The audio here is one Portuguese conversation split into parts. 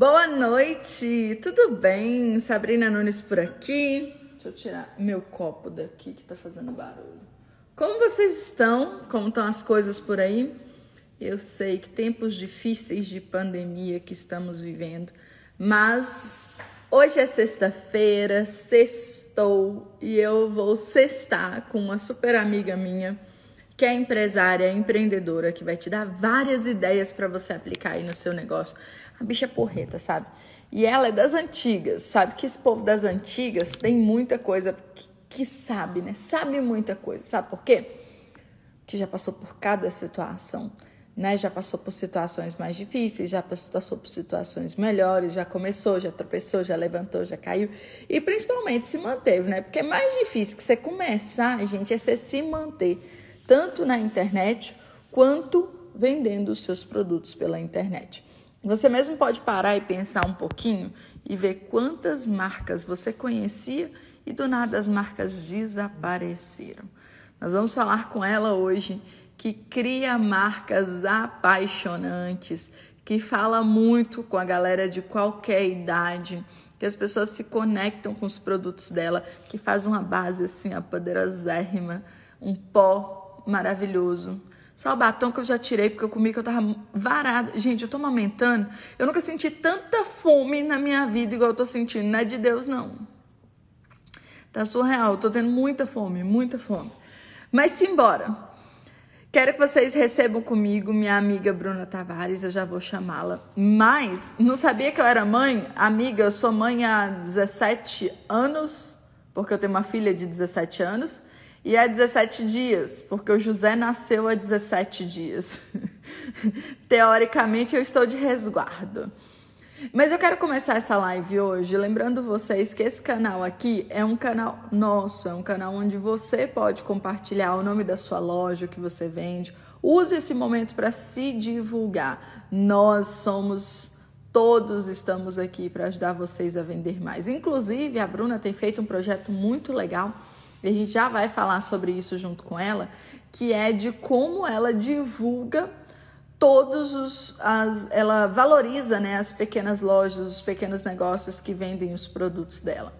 Boa noite, tudo bem? Sabrina Nunes por aqui. Deixa eu tirar meu copo daqui que tá fazendo barulho. Como vocês estão? Como estão as coisas por aí? Eu sei que tempos difíceis de pandemia que estamos vivendo, mas hoje é sexta-feira, sextou e eu vou sextar com uma super amiga minha que é empresária, empreendedora, que vai te dar várias ideias para você aplicar aí no seu negócio. A bicha é porreta, sabe? E ela é das antigas, sabe? Que esse povo das antigas tem muita coisa que, que sabe, né? Sabe muita coisa. Sabe por quê? Que já passou por cada situação. Né, já passou por situações mais difíceis, já passou por situações melhores, já começou, já tropeçou, já levantou, já caiu e principalmente se manteve, né? Porque é mais difícil que você começar, gente, é você se manter tanto na internet quanto vendendo os seus produtos pela internet. Você mesmo pode parar e pensar um pouquinho e ver quantas marcas você conhecia e do nada as marcas desapareceram. Nós vamos falar com ela hoje que cria marcas apaixonantes, que fala muito com a galera de qualquer idade, que as pessoas se conectam com os produtos dela, que faz uma base assim, a poderosérrima, um pó maravilhoso, só o batom que eu já tirei porque eu comi que eu tava varada. Gente, eu tô amamentando. Eu nunca senti tanta fome na minha vida igual eu tô sentindo. Não é de Deus, não. Tá surreal. Eu tô tendo muita fome, muita fome. Mas simbora. Quero que vocês recebam comigo minha amiga Bruna Tavares, eu já vou chamá-la. Mas não sabia que eu era mãe? Amiga, eu sou mãe há 17 anos, porque eu tenho uma filha de 17 anos. E há 17 dias, porque o José nasceu há 17 dias. Teoricamente, eu estou de resguardo. Mas eu quero começar essa live hoje lembrando vocês que esse canal aqui é um canal nosso, é um canal onde você pode compartilhar o nome da sua loja, o que você vende. Use esse momento para se divulgar. Nós somos todos estamos aqui para ajudar vocês a vender mais. Inclusive, a Bruna tem feito um projeto muito legal e a gente já vai falar sobre isso junto com ela, que é de como ela divulga todos os as, ela valoriza né, as pequenas lojas, os pequenos negócios que vendem os produtos dela.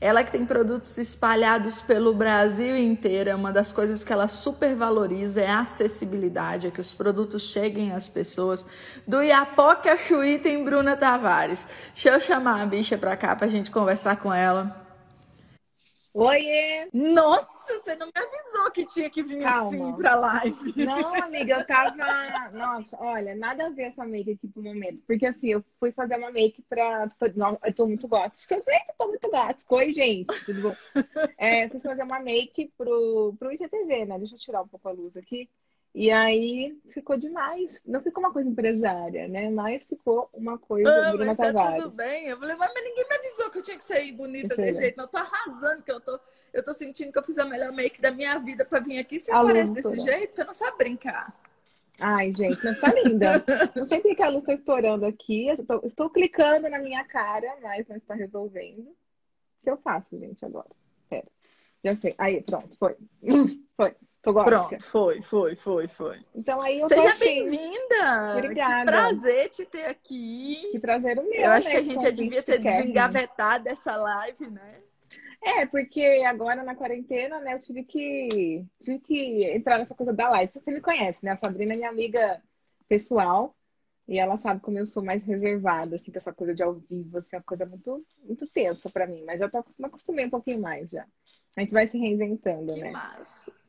Ela que tem produtos espalhados pelo Brasil inteiro, é uma das coisas que ela super valoriza é a acessibilidade, é que os produtos cheguem às pessoas. Do Iapoque a Chuí tem Bruna Tavares. Deixa eu chamar a bicha para cá para a gente conversar com ela. Oiê! Nossa, você não me avisou que tinha que vir Calma. assim pra live. Não, amiga, eu tava. Nossa, olha, nada a ver essa make aqui pro momento. Porque assim, eu fui fazer uma make pra. Eu tô muito gótica. Eu sei que eu tô muito gótica. Oi, gente, tudo bom? É, fui fazer uma make pro, pro IGTV, né? Deixa eu tirar um pouco a luz aqui. E aí ficou demais. Não ficou uma coisa empresária, né? Mas ficou uma coisa ah, Bruna mas tá tudo bem. Eu falei, mas ninguém me avisou que eu tinha que sair bonita desse jeito. Não, eu tô arrasando, que eu tô, eu tô sentindo que eu fiz a melhor make da minha vida pra vir aqui. Você aparece desse jeito, você não sabe brincar. Ai, gente, não tá linda. não sei porque a luz tá estourando aqui. Estou, estou clicando na minha cara, mas não está resolvendo. O que eu faço, gente, agora? Pera. Já sei. Aí, pronto, foi. foi. Tô Pronto, foi, foi, foi, foi. Então aí eu Seja bem-vinda! Obrigada. Que prazer te ter aqui. Que prazer o meu. Eu acho né, que a gente já devia ter desengavetado essa live, né? É, porque agora na quarentena, né, eu tive que, tive que entrar nessa coisa da live. Você me conhece, né? A Sabrina é minha amiga pessoal. E ela sabe como eu sou mais reservada, assim, com essa coisa de ao vivo, assim, é uma coisa muito, muito tensa para mim. Mas já tô, me acostumei um pouquinho mais já. A gente vai se reinventando, que né? Massa.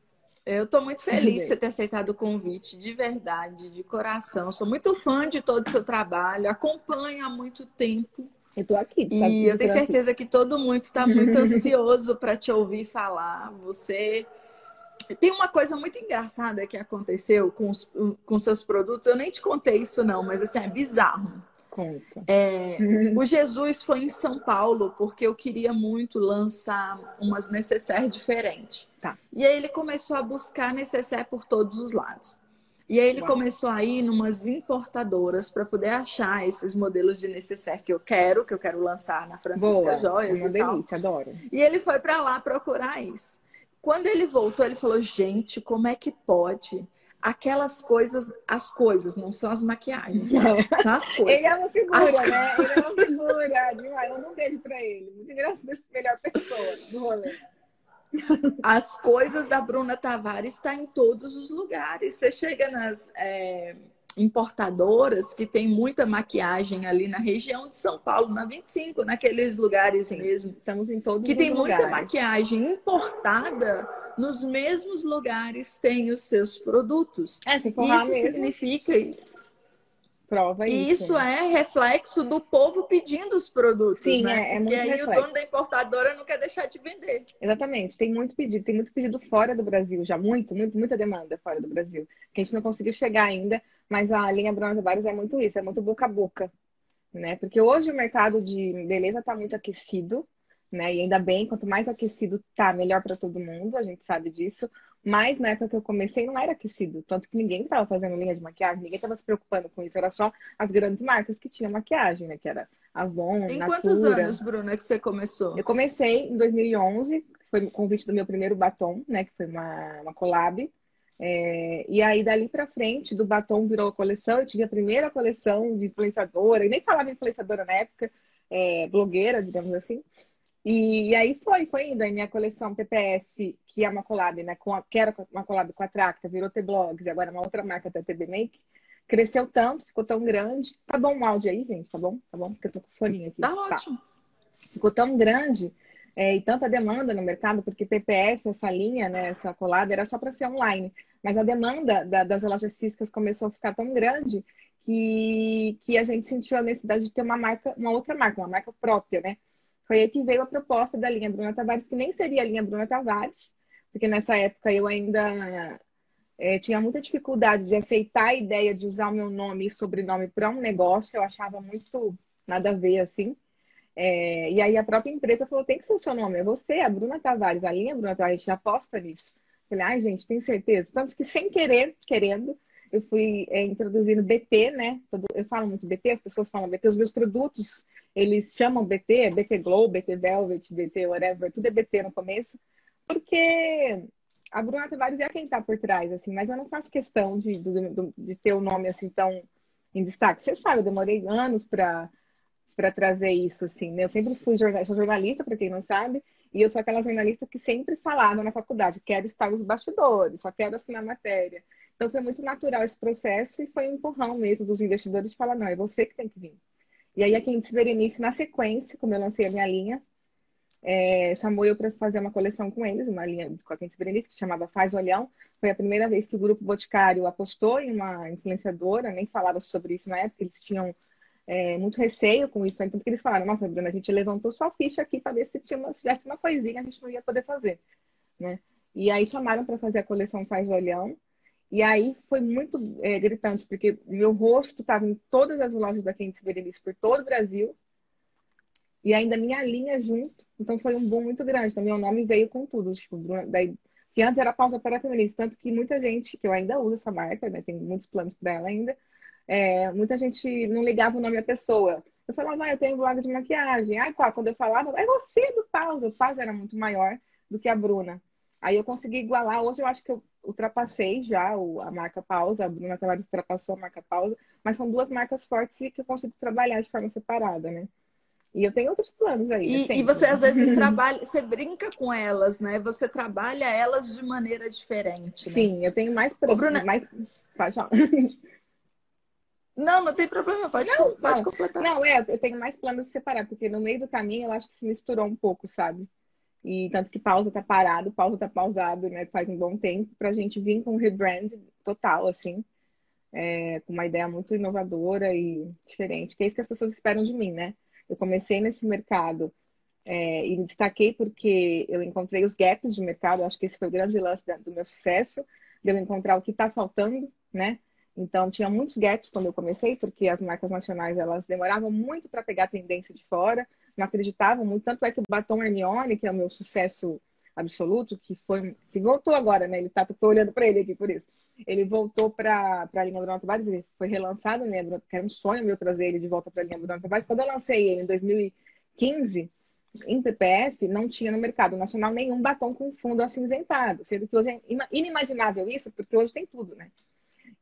Eu estou muito feliz de você ter aceitado o convite, de verdade, de coração. Sou muito fã de todo o seu trabalho, acompanho há muito tempo. Eu estou aqui. Tá e eu tenho certeza aqui. que todo mundo está muito ansioso para te ouvir falar. Você tem uma coisa muito engraçada que aconteceu com, os, com seus produtos. Eu nem te contei isso não, mas assim é bizarro. Conta. É, o Jesus foi em São Paulo porque eu queria muito lançar umas necessaires diferentes. Tá. E aí ele começou a buscar necessaire por todos os lados. E aí ele Uau. começou a ir numas importadoras para poder achar esses modelos de necessaire que eu quero, que eu quero lançar na Francisca Boa. Joias. É uma delícia, tal. adoro. E ele foi para lá procurar isso. Quando ele voltou, ele falou: gente, como é que pode? Aquelas coisas, as coisas, não são as maquiagens, tá? são as coisas. Ele é uma figura, as... né? Ele é uma figura demais. Eu não beijo pra ele. Melhor pessoa do rolê. As coisas da Bruna Tavares está em todos os lugares. Você chega nas é, importadoras que tem muita maquiagem ali na região de São Paulo, na 25, naqueles lugares Sim, mesmo. Estamos em todos que os tem lugares. muita maquiagem importada nos mesmos lugares tem os seus produtos. É, se isso significa prova e isso. isso né? é reflexo do povo pedindo os produtos, Sim, né? é, é Porque muito aí reflexo. o dono da importadora não quer deixar de vender. Exatamente, tem muito pedido, tem muito pedido fora do Brasil, já muito, muito, muita demanda fora do Brasil, que a gente não conseguiu chegar ainda, mas a linha Bruna Tavares é muito isso, é muito boca a boca, né? Porque hoje o mercado de beleza está muito aquecido, né? E ainda bem, quanto mais aquecido tá, melhor para todo mundo, a gente sabe disso. Mas na época que eu comecei não era aquecido, tanto que ninguém estava fazendo linha de maquiagem, ninguém estava se preocupando com isso, era só as grandes marcas que tinham maquiagem, né? Que era Avon, Em Natura. quantos anos, Bruna, que você começou? Eu comecei em 2011, foi o convite do meu primeiro batom, né? Que foi uma, uma collab. É, e aí, dali pra frente, do batom virou a coleção. Eu tive a primeira coleção de influenciadora, e nem falava influenciadora na época, é, blogueira, digamos assim. E, aí foi, foi indo. Aí minha coleção PPF, que é uma collab, né? Com a, que era uma collab com a Tracta, virou T-Blogs, e agora é uma outra marca da TB Make. Cresceu tanto, ficou tão grande. Tá bom o áudio aí, gente? Tá bom? Tá bom? Porque eu tô com soninho aqui. Tá ótimo. Ficou tão grande é, e tanta demanda no mercado, porque PPF, essa linha, né, essa collab, era só para ser online. Mas a demanda da, das lojas físicas começou a ficar tão grande que, que a gente sentiu a necessidade de ter uma marca, uma outra marca, uma marca própria, né? Foi aí que veio a proposta da linha Bruna Tavares, que nem seria a linha Bruna Tavares, porque nessa época eu ainda é, tinha muita dificuldade de aceitar a ideia de usar o meu nome e sobrenome para um negócio, eu achava muito nada a ver assim. É, e aí a própria empresa falou: tem que ser o seu nome, é você, a Bruna Tavares, a linha Bruna Tavares, a gente aposta nisso. Falei, ai, gente, tem certeza? Tanto que sem querer, querendo, eu fui é, introduzindo BT, né? Eu falo muito BT, as pessoas falam BT, os meus produtos, eles chamam BT, BT Glow, BT Velvet, BT whatever, tudo é BT no começo, porque a Bruna Tavares é quem tá por trás, assim, mas eu não faço questão de, de, de ter o nome assim tão em destaque. Você sabe, eu demorei anos para para trazer isso, assim, né? Eu sempre fui jornalista, sou jornalista, para quem não sabe, e eu sou aquela jornalista que sempre falava na faculdade, quero estar nos bastidores, só quero assinar matéria. Então foi muito natural esse processo e foi um empurrão mesmo dos investidores de falar, não, é você que tem que vir. E aí a Quintes Berenice, na sequência, como eu lancei a minha linha, é, chamou eu para fazer uma coleção com eles, uma linha com a Quintes Berenice, que chamava Faz Olhão. Foi a primeira vez que o Grupo Boticário apostou em uma influenciadora, nem falava sobre isso na época, eles tinham é, muito receio com isso, então porque eles falaram, nossa, Bruna, a gente levantou sua ficha aqui para ver se, uma, se tivesse uma coisinha, a gente não ia poder fazer, né? E aí chamaram para fazer a coleção Faz Olhão, e aí foi muito é, gritante, porque meu rosto estava em todas as lojas da Quentes Berenice por todo o Brasil, e ainda minha linha junto, então foi um boom muito grande, então meu nome veio com tudo, tipo, daí, que antes era pausa para feminista, tanto que muita gente, que eu ainda uso essa marca, né, tem muitos planos para ela ainda, é, muita gente não ligava o nome da pessoa. Eu falava, ah, eu tenho blog de maquiagem. Aí, quando eu falava, é você do Pausa. O Pausa era muito maior do que a Bruna. Aí eu consegui igualar. Hoje eu acho que eu ultrapassei já a marca Pausa. A Bruna Tavares ultrapassou a marca Pausa. Mas são duas marcas fortes que eu consigo trabalhar de forma separada, né? E eu tenho outros planos aí. E, né? e você às vezes trabalha, você brinca com elas, né? Você trabalha elas de maneira diferente. Né? Sim, eu tenho mais. Ô, Bruna... mais... Pode falar. Não, não tem problema, pode, não, pode não. completar. Não, é, eu tenho mais planos de separar, porque no meio do caminho eu acho que se misturou um pouco, sabe? E tanto que pausa tá parado, pausa tá pausado, né? Faz um bom tempo pra gente vir com um rebrand total, assim, é, com uma ideia muito inovadora e diferente, que é isso que as pessoas esperam de mim, né? Eu comecei nesse mercado é, e me destaquei porque eu encontrei os gaps de mercado, acho que esse foi o grande lance do meu sucesso, de eu encontrar o que tá faltando, né? Então, tinha muitos gaps quando eu comecei, porque as marcas nacionais elas demoravam muito para pegar a tendência de fora, não acreditavam muito. Tanto é que o batom Hermione, que é o meu sucesso absoluto, que foi que voltou agora, né? Ele tá, tô olhando para ele aqui por isso. Ele voltou para a linha Bruno Tavares, ele foi relançado, né? Que era um sonho meu trazer ele de volta para a linha Bruno Tavares. Quando eu lancei ele em 2015, em PPF, não tinha no mercado nacional nenhum batom com fundo acinzentado, sendo que hoje é inimaginável isso, porque hoje tem tudo, né?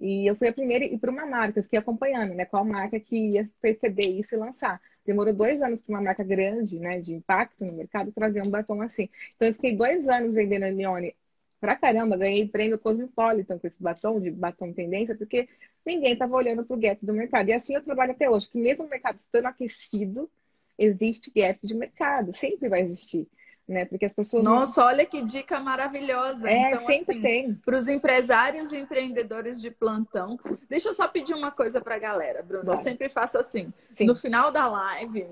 E eu fui a primeira e para uma marca, eu fiquei acompanhando, né? Qual marca que ia perceber isso e lançar. Demorou dois anos para uma marca grande, né, de impacto no mercado, trazer um batom assim. Então eu fiquei dois anos vendendo Leone pra caramba, ganhei prêmio Cosmopolitan com esse batom, de batom tendência, porque ninguém estava olhando para o gap do mercado. E assim eu trabalho até hoje, que mesmo o mercado estando aquecido, existe gap de mercado, sempre vai existir né? Porque as pessoas. Nossa, não... olha que dica maravilhosa. É, então, sempre assim, tem. Para os empresários e empreendedores de plantão. Deixa eu só pedir uma coisa para a galera, Bruno. Eu sempre faço assim. Sim. No final da live,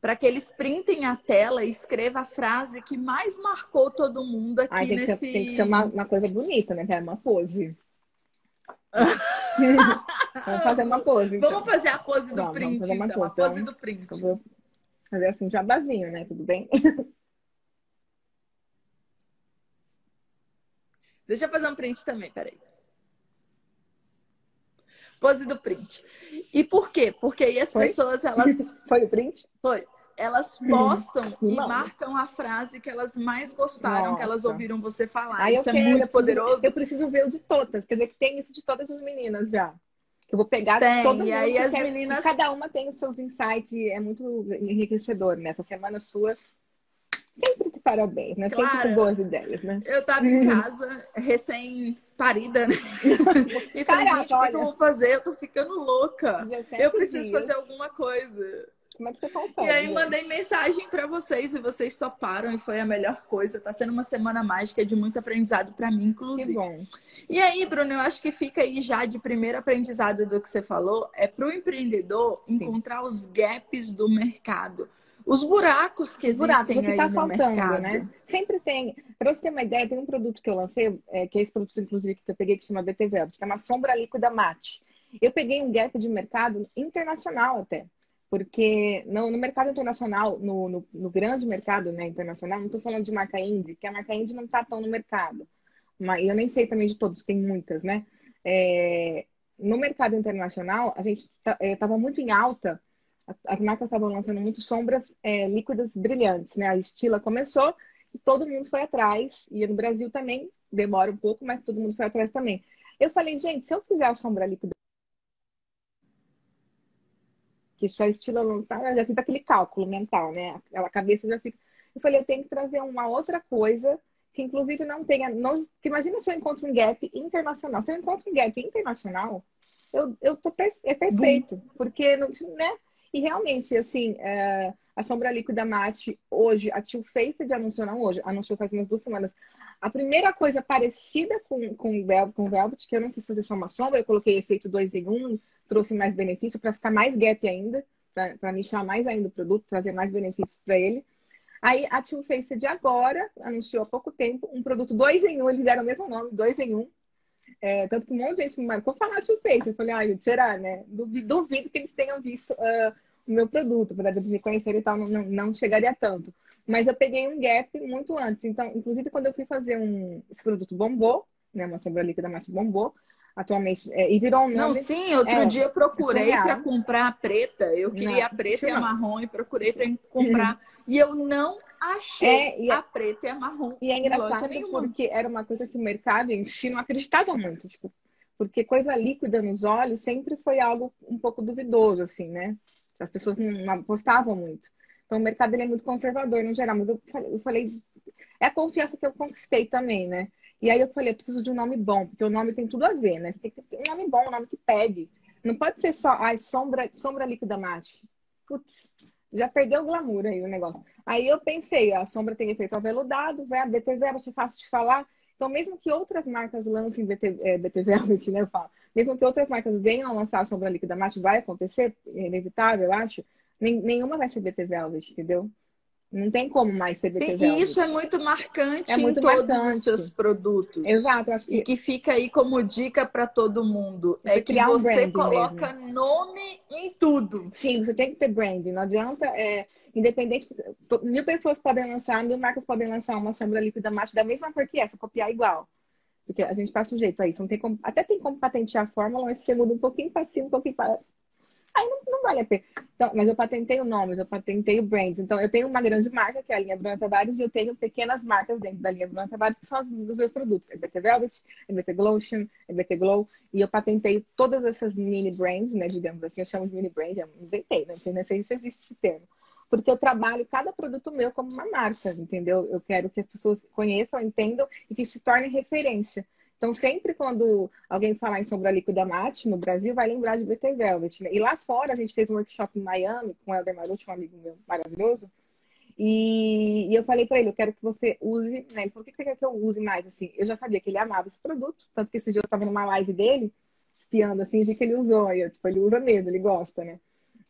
para que eles printem a tela e escreva a frase que mais marcou todo mundo aqui Ai, tem nesse. Que ser, tem que ser uma, uma coisa bonita, né? É uma pose. vamos fazer uma pose. Então. Vamos fazer a pose do vamos, print, vamos então. Pose. A pose do print. Eu vou fazer assim, jabazinho, né? Tudo bem? Deixa eu fazer um print também, peraí. Pose do print. E por quê? Porque aí as Foi? pessoas, elas. Foi o print? Foi. Elas postam e marcam a frase que elas mais gostaram, Nossa. que elas ouviram você falar. Aí isso é quero, muito eu preciso, poderoso. Eu preciso ver o de todas. Quer dizer que tem isso de todas as meninas já. Que eu vou pegar tem, todo mundo. E aí as quer, meninas. Cada uma tem os seus insights e é muito enriquecedor. Nessa né? semana sua sempre de parabéns, né? Claro, sempre com boas ideias, né? Eu tava em casa, recém-parida, né? E falei, Caraca, gente, o que, que, eu vou fazer? Eu tô ficando louca. Eu preciso dias. fazer alguma coisa. Como é que você consegue? E aí mandei mensagem para vocês e vocês toparam e foi a melhor coisa. Tá sendo uma semana mágica de muito aprendizado para mim, inclusive. Que bom. E aí, Bruno, eu acho que fica aí já de primeiro aprendizado do que você falou, é para o empreendedor encontrar Sim. os gaps do mercado os buracos que existem buracos, o que está faltando, mercado. né? Sempre tem. Para você ter uma ideia, tem um produto que eu lancei, é, que é esse produto, inclusive, que eu peguei, que chama DT Velvet, que é uma sombra líquida mate. Eu peguei um gap de mercado internacional até. Porque no, no mercado internacional, no, no, no, grande mercado né, internacional, não estou falando de marca indie, que a marca indie não está tão no mercado. Mas eu nem sei também de todos, tem muitas, né? É, no mercado internacional, a gente estava é, muito em alta as marcas estavam lançando muito sombras é, líquidas brilhantes, né? A Estila começou e todo mundo foi atrás. E no Brasil também demora um pouco, mas todo mundo foi atrás também. Eu falei, gente, se eu fizer a sombra líquida que se a Estila não tá, já fica aquele cálculo mental, né? Aquela cabeça já fica. Eu falei, eu tenho que trazer uma outra coisa que inclusive não tenha. Não, imagina se eu encontro um gap internacional. Se eu encontro um gap internacional, eu, eu tô é perfeito. Porque não, né? E realmente, assim, é, a sombra líquida mate hoje, a Too Faced anunciou, não hoje, anunciou faz umas duas semanas. A primeira coisa parecida com, com, Velvet, com Velvet, que eu não quis fazer só uma sombra, eu coloquei efeito 2 em 1, um, trouxe mais benefício para ficar mais gap ainda, para nichar mais ainda o produto, trazer mais benefícios para ele. Aí a Too Faced agora anunciou há pouco tempo um produto 2 em 1, um, eles deram o mesmo nome, 2 em 1. Um. É, tanto que um monte de gente me marcou falar Too Faced. Eu falei, ai, será, né? Duvido, duvido que eles tenham visto uh, o meu produto, para eles me conhecerem e tal, não, não, chegaria tanto. Mas eu peguei um gap muito antes. Então, inclusive, quando eu fui fazer um. Esse produto bombou, né? Uma sombra líquida, mas bombou atualmente. É, e virou um nome. Não, sim, outro é, dia eu procurei para comprar a preta. Eu queria não, a preta e a marrom e procurei para comprar. E eu não achei é, a preta e a marrom. E é engraçado porque era uma coisa que o mercado em si não acreditava muito. Tipo, porque coisa líquida nos olhos sempre foi algo um pouco duvidoso, assim, né? As pessoas não apostavam muito. Então, o mercado ele é muito conservador no geral. Mas eu falei, eu falei, é a confiança que eu conquistei também, né? E aí eu falei, eu preciso de um nome bom, porque o nome tem tudo a ver, né? Você tem que ter um nome bom, um nome que pegue. Não pode ser só, ai, sombra, sombra líquida mate. Putz, já perdeu o glamour aí o negócio. Aí eu pensei, a sombra tem efeito aveludado, vai a BT Velvet, fácil de falar. Então, mesmo que outras marcas lancem BT, é, BT Velvet, né, eu falo, mesmo que outras marcas venham lançar a sombra líquida mate, vai acontecer, é inevitável, eu acho, nenhuma vai ser BT Velvet, entendeu? Não tem como mais ser BT E isso é muito marcante é muito em todos marcante. os seus produtos. Exato. Acho que... E que fica aí como dica para todo mundo. Você é que você coloca mesmo. nome em tudo. Sim, você tem que ter branding. Não adianta, é, independente... Mil pessoas podem lançar, mil marcas podem lançar uma sombra líquida mate da mesma cor que essa, copiar igual. Porque a gente passa um jeito a isso. Não tem como, até tem como patentear a fórmula, mas você muda um pouquinho para cima, um pouquinho para... aí não, não vale a pena. Então, mas eu patentei o nome, eu patentei o brands. Então, eu tenho uma grande marca, que é a linha Bruna Tavares, e eu tenho pequenas marcas dentro da linha Bruna Tavares, que são os, os meus produtos. EBT Velvet, EBT Glotion, EBT Glow. E eu patentei todas essas mini brands, né, digamos assim. Eu chamo de mini brand, eu inventei, né? Não sei se existe esse termo porque eu trabalho cada produto meu como uma marca, entendeu? Eu quero que as pessoas conheçam, entendam e que se tornem referência. Então, sempre quando alguém falar em sombra líquida mate no Brasil, vai lembrar de BT Velvet. Né? E lá fora, a gente fez um workshop em Miami com o Helder Marucci, um amigo meu maravilhoso. E, e eu falei para ele, eu quero que você use, né? Ele falou, o que você quer que eu use mais? Assim, eu já sabia que ele amava esse produto, tanto que esse dia eu estava numa live dele, espiando assim, e que ele usou. E eu, tipo, ele usa mesmo, ele gosta, né?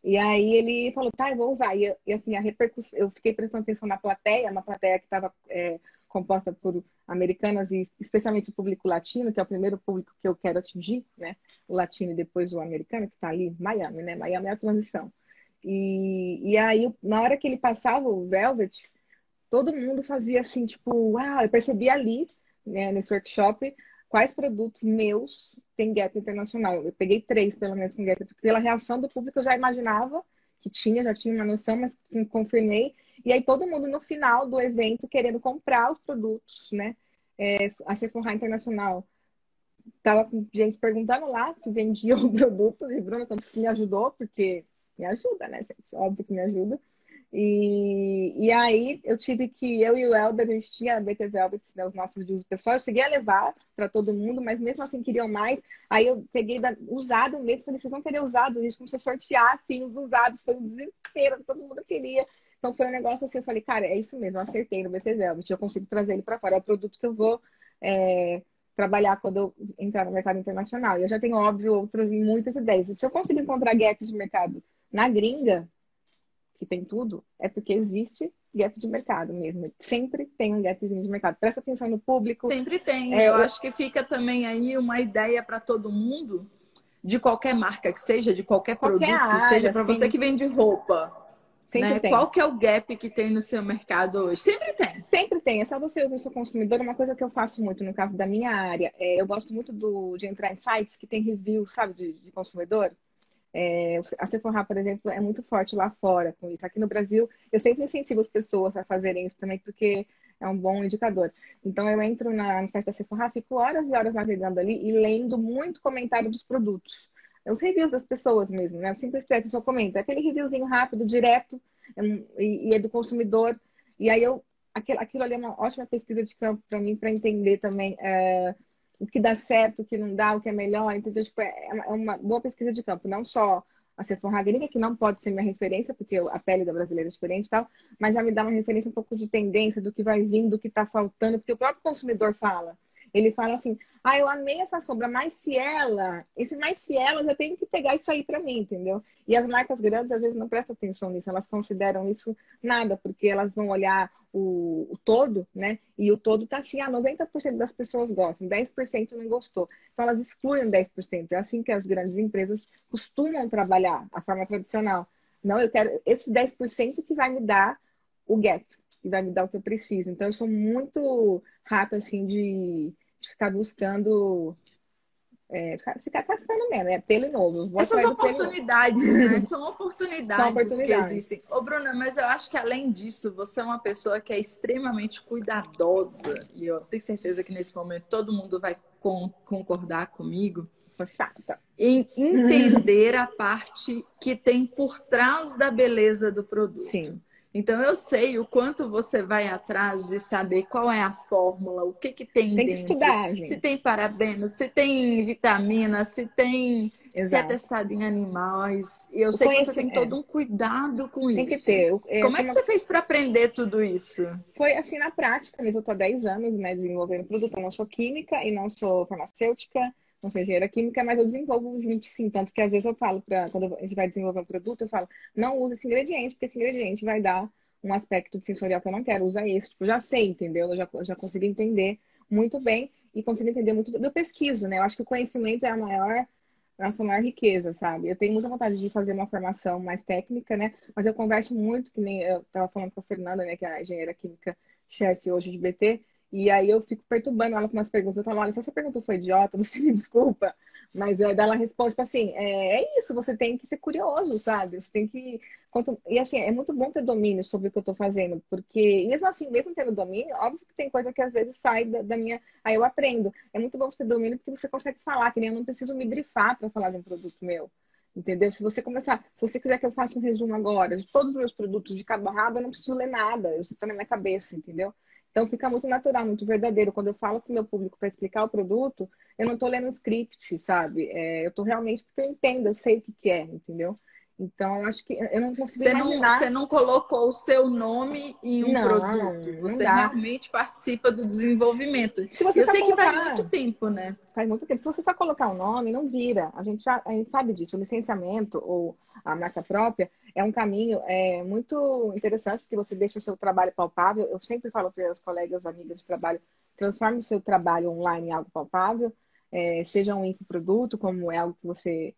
E aí ele falou, tá, eu vou usar. E, e assim, a repercussão, eu fiquei prestando atenção na plateia, uma plateia que estava é, composta por americanas e especialmente o público latino, que é o primeiro público que eu quero atingir, né? O latino e depois o americano, que está ali, Miami, né? Miami é a transição. E, e aí, na hora que ele passava o Velvet, todo mundo fazia assim, tipo, uau, eu percebi ali, né, nesse workshop, quais produtos meus têm gap internacional. Eu peguei três, pelo menos, com gap, pela reação do público eu já imaginava que tinha, já tinha uma noção, mas confirmei. E aí todo mundo no final do evento querendo comprar os produtos, né? É, a Sephora Internacional tava com gente perguntando lá se vendia o produto de Bruna, quando me ajudou, porque me ajuda, né, gente? Óbvio que me ajuda. E, e aí eu tive que, eu e o Helder, a gente tinha BT Velvet, né, os nossos de uso pessoal, eu cheguei a levar para todo mundo, mas mesmo assim queriam mais. Aí eu peguei da, usado mesmo, falei, vocês vão querer usado? A gente começou a sortear, assim, os usados, foi um desespero, todo mundo queria. Então foi um negócio assim, eu falei, cara, é isso mesmo, acertei no BT Velvet, eu consigo trazer ele para fora, é o produto que eu vou é, trabalhar quando eu entrar no mercado internacional. E eu já tenho, óbvio, outras muitas ideias. Se eu conseguir encontrar gaps de mercado na gringa, que tem tudo, é porque existe gap de mercado mesmo. Sempre tem um gapzinho de mercado. Presta atenção no público. Sempre tem. É, eu, acho que fica também aí uma ideia para todo mundo, de qualquer marca que seja, de qualquer, qualquer produto área, que seja, para você que vende roupa. Sempre né? tem. Qual que é o gap que tem no seu mercado hoje? Sempre tem. Sempre tem. É só você ouvir o seu consumidor. Uma coisa que eu faço muito no caso da minha área, é, eu gosto muito do, de entrar em sites que tem reviews, sabe, de, de consumidor. É, a Sephora, por exemplo, é muito forte lá fora com isso. Aqui no Brasil, eu sempre incentivo as pessoas a fazerem isso também, porque é um bom indicador. Então, eu entro na, no site da Sephora, fico horas e horas navegando ali e lendo muito comentário dos produtos. Os reviews das pessoas mesmo, né? O simples que a pessoa comenta. Aquele reviewzinho rápido, direto, é e, e é do consumidor. E aí, eu, aquilo, aquilo ali é uma ótima pesquisa de campo para mim, para entender também é, o que dá certo, o que não dá, o que é melhor. Então, tipo, é, é uma boa pesquisa de campo, não só a Sephora gringa, que não pode ser minha referência, porque a pele da brasileira é diferente e tal, mas já me dá uma referência um pouco de tendência do que vai vindo, do que está faltando, porque o próprio consumidor fala. Ele fala assim: ah, eu amei essa sombra, mas se ela, esse mais se ela, já tem que pegar isso aí para mim, entendeu? E as marcas grandes às vezes não prestam atenção nisso, elas consideram isso nada, porque elas vão olhar o, o todo, né? E o todo tá assim: ah, 90% das pessoas gostam, 10% não gostou. Então elas excluem 10%. É assim que as grandes empresas costumam trabalhar, a forma tradicional. Não, eu quero esse 10% que vai me dar o gap, que vai me dar o que eu preciso. Então eu sou muito rata assim de de ficar buscando. É, ficar, caçando mesmo, é pelo novo. Essas oportunidades, né? São oportunidades, São oportunidades que existem. Ô, Bruna, mas eu acho que além disso, você é uma pessoa que é extremamente cuidadosa. E eu tenho certeza que nesse momento todo mundo vai com, concordar comigo. Sou chata. Em entender a parte que tem por trás da beleza do produto. Sim. Então eu sei o quanto você vai atrás de saber qual é a fórmula, o que, que tem, tem dentro. que estudar, gente. Se tem parabenos, se tem vitamina, se tem Exato. se é testado em animais. Eu o sei que você tem todo um cuidado com tem isso. Tem que ter. Como é que você fez para aprender tudo isso? Foi assim na prática, mas eu estou há 10 anos né, desenvolvendo produto. Eu não sou química e não sou farmacêutica não sou engenheira química, mas eu desenvolvo gente sim. Tanto que às vezes eu falo, pra, quando a gente vai desenvolver um produto, eu falo, não usa esse ingrediente, porque esse ingrediente vai dar um aspecto sensorial que eu não quero, usa esse. Tipo, já sei, entendeu? Eu já, já consigo entender muito bem e consigo entender muito. Eu pesquiso, né? Eu acho que o conhecimento é a maior, nossa maior riqueza, sabe? Eu tenho muita vontade de fazer uma formação mais técnica, né? Mas eu converso muito, que nem eu tava falando com a Fernanda, né, que é a engenheira química chefe hoje de BT. E aí eu fico perturbando ela com umas perguntas. Eu falo, olha, se essa pergunta foi idiota, você me desculpa, Mas aí ela responde, tipo assim, é, é, isso, você tem que ser curioso, sabe? Você tem que. E assim, é muito bom ter domínio sobre o que eu tô fazendo, porque mesmo assim, mesmo tendo domínio, óbvio que tem coisa que às vezes sai da, da minha. Aí eu aprendo. É muito bom você ter domínio porque você consegue falar, que nem eu não preciso me grifar para falar de um produto meu. Entendeu? Se você começar, se você quiser que eu faça um resumo agora de todos os meus produtos de cabo a rabo, eu não preciso ler nada, isso está na minha cabeça, entendeu? Então fica muito natural, muito verdadeiro. Quando eu falo com o meu público para explicar o produto, eu não estou lendo um script, sabe? É, eu estou realmente porque eu entendo, eu sei o que, que é, entendeu? Então, eu acho que eu não consigo você imaginar... Não, você não colocou o seu nome em um não, produto. Você realmente participa do desenvolvimento. Se você eu sei colocar... que faz muito tempo, né? Faz muito tempo. Se você só colocar o nome, não vira. A gente, já, a gente sabe disso. O licenciamento ou a marca própria é um caminho é, muito interessante, porque você deixa o seu trabalho palpável. Eu sempre falo para os colegas, amigas de trabalho, transforme o seu trabalho online em algo palpável. É, seja um infoproduto, como é algo que você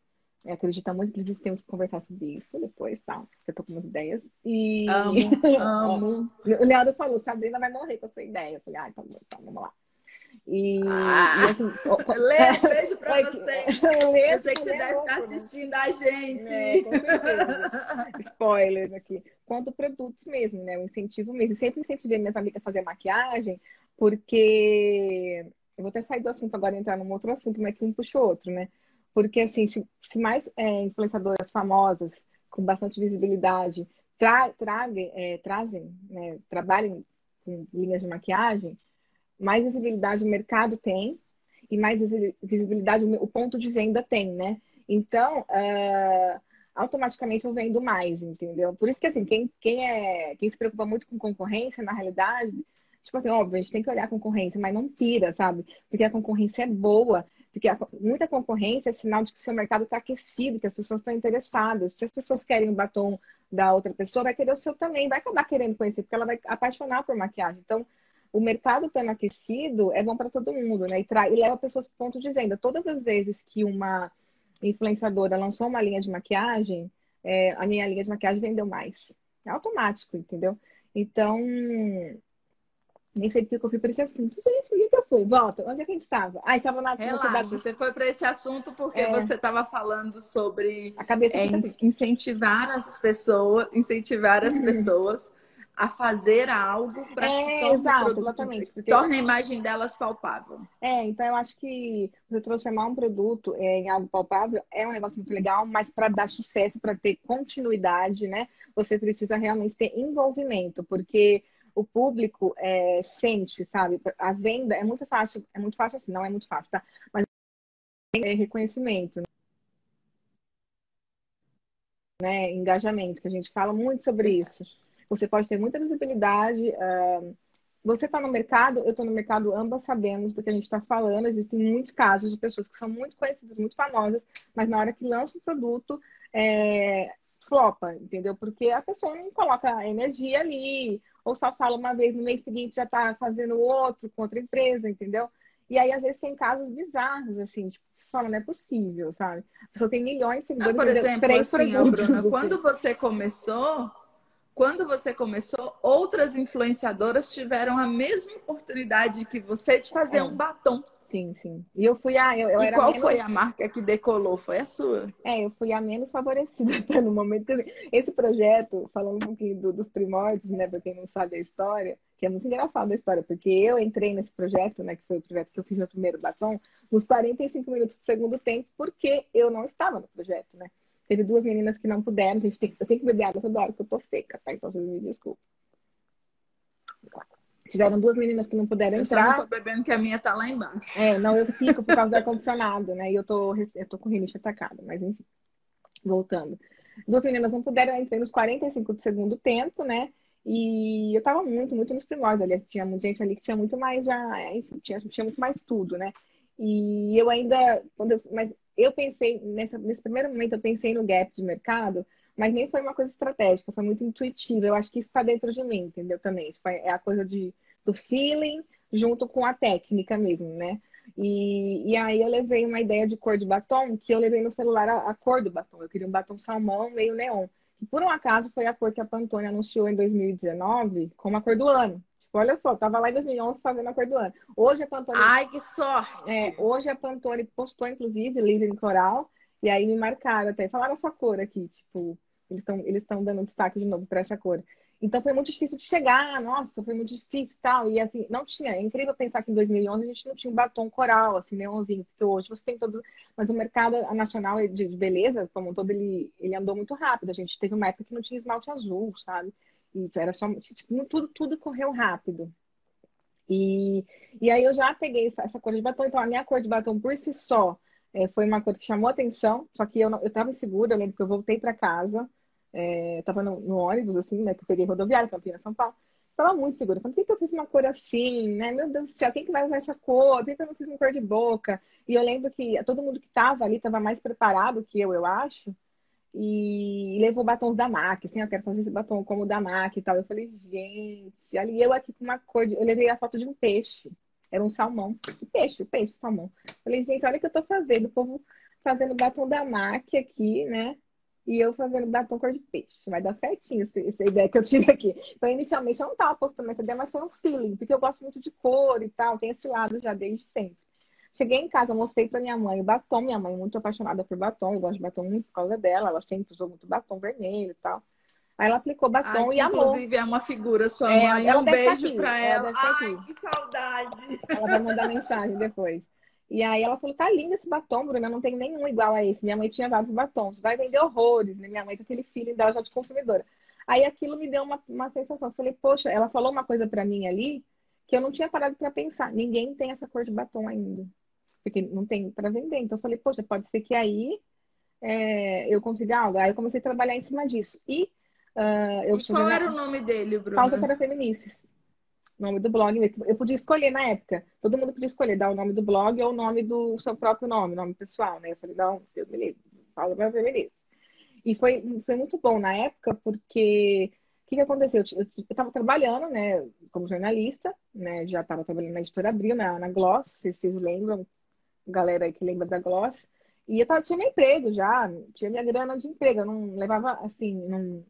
acredita muito, inclusive temos que conversar sobre isso depois, tá? Eu tô com umas ideias. E. Amo, amo. o Leandro falou: Sabrina vai morrer com a sua ideia. Eu falei: ah, tá bom, então vamos lá. E, ah, e assim, Lê, beijo pra você. eu sei que você deve estar assistindo a gente. É. Spoilers aqui. Quanto produtos mesmo, né? O incentivo mesmo. Eu sempre incentivei minhas amigas a fazer maquiagem, porque. Eu vou até sair do assunto agora e entrar num outro assunto, mas que um puxa o outro, né? Porque, assim, se, se mais é, influenciadoras famosas, com bastante visibilidade, tra, é, trazem, né, trabalhem com linhas de maquiagem, mais visibilidade o mercado tem e mais visibilidade o ponto de venda tem, né? Então, uh, automaticamente eu vendo mais, entendeu? Por isso que, assim, quem, quem, é, quem se preocupa muito com concorrência, na realidade, tipo assim, óbvio, a gente tem que olhar a concorrência, mas não tira, sabe? Porque a concorrência é boa porque muita concorrência é sinal de que o seu mercado está aquecido, que as pessoas estão interessadas. Se as pessoas querem o batom da outra pessoa, vai querer o seu também, vai acabar querendo conhecer, porque ela vai apaixonar por maquiagem. Então, o mercado estando aquecido é bom para todo mundo, né? E, e leva pessoas para o ponto de venda. Todas as vezes que uma influenciadora lançou uma linha de maquiagem, é, a minha linha de maquiagem vendeu mais. É automático, entendeu? Então, nem sei porque eu fui para esse assunto. Gente, por que, eu fui? Volta. Onde é que a gente estava? Ah, estava na Relaxa, você foi para esse assunto porque é... você estava falando sobre a cabeça é, assim. incentivar as pessoas, incentivar as pessoas a fazer algo para é, que torne, exato, produto, exatamente, porque... torne a imagem delas palpável. É, então eu acho que você transformar um produto é, em algo palpável é um negócio muito legal, mas para dar sucesso, para ter continuidade, né, você precisa realmente ter envolvimento, porque o público é, sente, sabe? A venda é muito fácil, é muito fácil assim, não é muito fácil, tá? Mas é reconhecimento, né? Engajamento, que a gente fala muito sobre isso. Você pode ter muita visibilidade. Uh, você está no mercado, eu estou no mercado, ambas sabemos do que a gente está falando. Existem muitos casos de pessoas que são muito conhecidas, muito famosas, mas na hora que lança o produto, é, flopa, entendeu? Porque a pessoa não coloca energia ali, ou só fala uma vez, no mês seguinte já está fazendo outro com outra empresa, entendeu? E aí, às vezes, tem casos bizarros, assim, tipo, fala, não é possível, sabe? A pessoa tem milhões de seguidores. Ah, por exemplo, assim, Bruna, assim. quando você começou, quando você começou, outras influenciadoras tiveram a mesma oportunidade que você de fazer é. um batom. Sim, sim. E eu fui a. Eu, eu e qual menos... foi a marca que decolou? Foi a sua? É, eu fui a menos favorecida até no momento. Esse projeto, falando um pouquinho do, dos primórdios, né, para quem não sabe a história, que é muito engraçado a história, porque eu entrei nesse projeto, né, que foi o projeto que eu fiz no primeiro batom, nos 45 minutos do segundo tempo, porque eu não estava no projeto, né? Teve duas meninas que não puderam, a gente tem, eu tenho que beber água toda hora, porque eu tô seca, tá? Então vocês me desculpem. Tiveram duas meninas que não puderam eu entrar. Eu tô bebendo que a minha tá lá embaixo. É, não, eu fico por causa do ar-condicionado, né? E eu tô, eu tô com rinite atacada, mas enfim. Voltando. Duas meninas não puderam entrar nos 45 do segundo tempo, né? E eu tava muito, muito nos primórdios. Aliás, tinha muita gente ali que tinha muito mais já, enfim, tinha, tinha muito mais tudo, né? E eu ainda, quando eu, mas eu pensei, nessa, nesse primeiro momento, eu pensei no gap de mercado, mas nem foi uma coisa estratégica, foi muito intuitiva. Eu acho que isso está dentro de mim, entendeu? Também. Tipo, é a coisa de, do feeling junto com a técnica mesmo, né? E, e aí eu levei uma ideia de cor de batom, que eu levei no celular a, a cor do batom. Eu queria um batom salmão meio neon. Que por um acaso foi a cor que a Pantone anunciou em 2019 como a cor do ano. Tipo, olha só, tava lá em 2011 fazendo a cor do ano. Hoje a Pantone. Ai, que sorte! É, hoje a Pantone postou, inclusive, livro em coral. E aí me marcaram até. Falaram a sua cor aqui. Tipo, eles estão eles dando destaque de novo para essa cor. Então foi muito difícil de chegar, nossa, foi muito difícil e tal. E assim, não tinha. É incrível pensar que em 2011 a gente não tinha um batom coral, assim, neonzinho, porque hoje você tem todo. Mas o mercado nacional de beleza, como um todo, ele, ele andou muito rápido. A gente teve uma época que não tinha esmalte azul, sabe? E era só. Tipo, tudo, tudo correu rápido. E, e aí eu já peguei essa, cor de batom. Então a minha cor de batom por si só é, foi uma cor que chamou atenção, só que eu, não, eu tava insegura, eu lembro que eu voltei para casa. É, no, no, ônibus, assim, né? Que eu peguei rodoviária, Campinas, São Paulo. Tava muito segura. Falei, por que, que eu fiz uma cor assim, né? Meu Deus do céu, quem que vai usar essa cor? Por que, que eu não fiz uma cor de boca? E eu lembro que todo mundo que tava ali tava mais preparado que eu, eu acho. E levou batons da MAC, assim, eu quero fazer esse batom como o da MAC e tal. Eu falei, gente, ali eu aqui com uma cor de... Eu levei a foto de um peixe. Era um salmão. Peixe, peixe, salmão. Falei, gente, olha o que eu tô fazendo. O povo fazendo batom da MAC aqui, né? e eu fazendo batom cor de peixe. Vai dar certinho essa, ideia que eu tive aqui. Então, inicialmente, eu não estava postando essa ideia, mas foi um feeling, porque eu gosto muito de cor e tal, tem esse lado já desde sempre. Cheguei em casa, mostrei para minha mãe o batom. Minha mãe é muito apaixonada por batom, eu gosto de batom muito por causa dela, ela sempre usou muito batom vermelho e tal. Aí ela aplicou batom Ai, e amou. Inclusive, é uma figura, sua é, mãe. Um beijo para ela. ela. Ai, que saudade. Ela vai mandar mensagem depois. E aí ela falou, tá lindo esse batom, Bruna, não tem nenhum igual a esse. Minha mãe tinha vários batons, vai vender horrores, né? Minha mãe com aquele feeling dela já de consumidora. Aí aquilo me deu uma, uma sensação. Eu falei, poxa, ela falou uma coisa para mim ali que eu não tinha parado para pensar. Ninguém tem essa cor de batom ainda. Porque não tem para vender. Então eu falei, poxa, pode ser que aí é, eu consiga algo. Aí eu comecei a trabalhar em cima disso. E, uh, eu e qual era o nome dele, Bruna? Pausa para Feminices nome do blog. Eu podia escolher na época. Todo mundo podia escolher dar o nome do blog ou o nome do seu próprio nome, nome pessoal, né? Eu falei, não, Deus me livre, fala meu beleza. E foi, foi muito bom na época, porque o que, que aconteceu? Eu estava trabalhando, né, como jornalista, né? Já estava trabalhando na editora Abril, na, na Gloss, se vocês lembram, galera que lembra da Gloss. E eu tava, tinha meu emprego já, tinha minha grana de emprego, eu não levava, assim, não,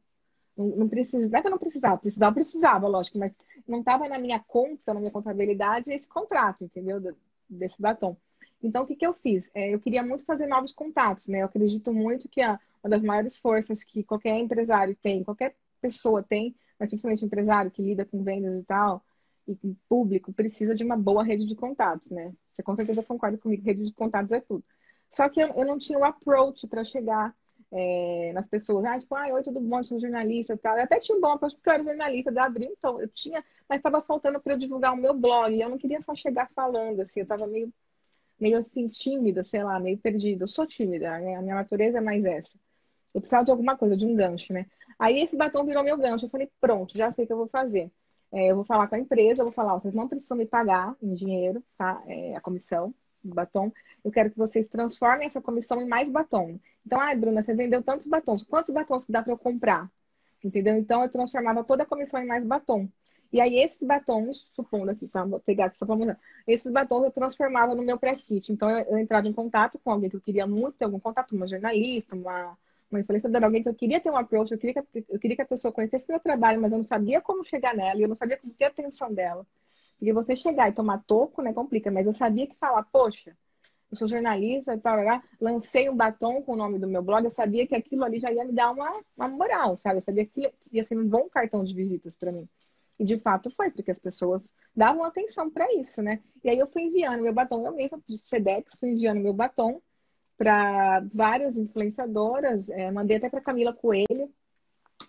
não, não precisava, não é que eu não precisava, precisava, precisava, lógico, mas não estava na minha conta, na minha contabilidade, esse contrato, entendeu? Desse batom. Então, o que, que eu fiz? É, eu queria muito fazer novos contatos, né? Eu acredito muito que a, uma das maiores forças que qualquer empresário tem, qualquer pessoa tem, mas principalmente empresário que lida com vendas e tal, e com público, precisa de uma boa rede de contatos, né? Você com certeza concorda comigo, rede de contatos é tudo. Só que eu, eu não tinha o approach para chegar é, nas pessoas. Ah, tipo, ah, oi, tudo bom, eu sou jornalista e tal. Eu até tinha um bom approach porque eu era jornalista da Abril, então eu tinha mas estava faltando para eu divulgar o meu blog. E eu não queria só chegar falando, assim, eu estava meio, meio assim, tímida, sei lá, meio perdida. Eu sou tímida, né? a minha natureza é mais essa. Eu precisava de alguma coisa, de um gancho, né? Aí esse batom virou meu gancho. Eu falei, pronto, já sei o que eu vou fazer. É, eu vou falar com a empresa, eu vou falar, vocês não precisam me pagar em dinheiro, tá? É, a comissão do batom. Eu quero que vocês transformem essa comissão em mais batom. Então, ai, Bruna, você vendeu tantos batons. Quantos batons que dá para eu comprar? Entendeu? Então, eu transformava toda a comissão em mais batom. E aí, esses batons, supondo aqui, tá? Vou pegar aqui só pra mostrar. Esses batons eu transformava no meu press kit. Então, eu, eu, entrava em contato com alguém que eu queria muito ter algum contato, uma jornalista, uma, uma influenciadora, alguém que eu queria ter um approach, eu queria, que, eu queria que a pessoa conhecesse meu trabalho, mas eu não sabia como chegar nela, e eu não sabia como ter a atenção dela. Porque você chegar e tomar toco, né, complica, mas eu sabia que falar, poxa, eu sou jornalista e tal, lancei um batom com o nome do meu blog, eu sabia que aquilo ali já ia me dar uma, uma moral, sabe? Eu sabia que ia ser um bom cartão de visitas para mim. E de fato foi, porque as pessoas davam atenção para isso, né? E aí eu fui enviando meu batom, eu mesma de Sedex, fui enviando meu batom para várias influenciadoras, é, mandei até para Camila Coelho,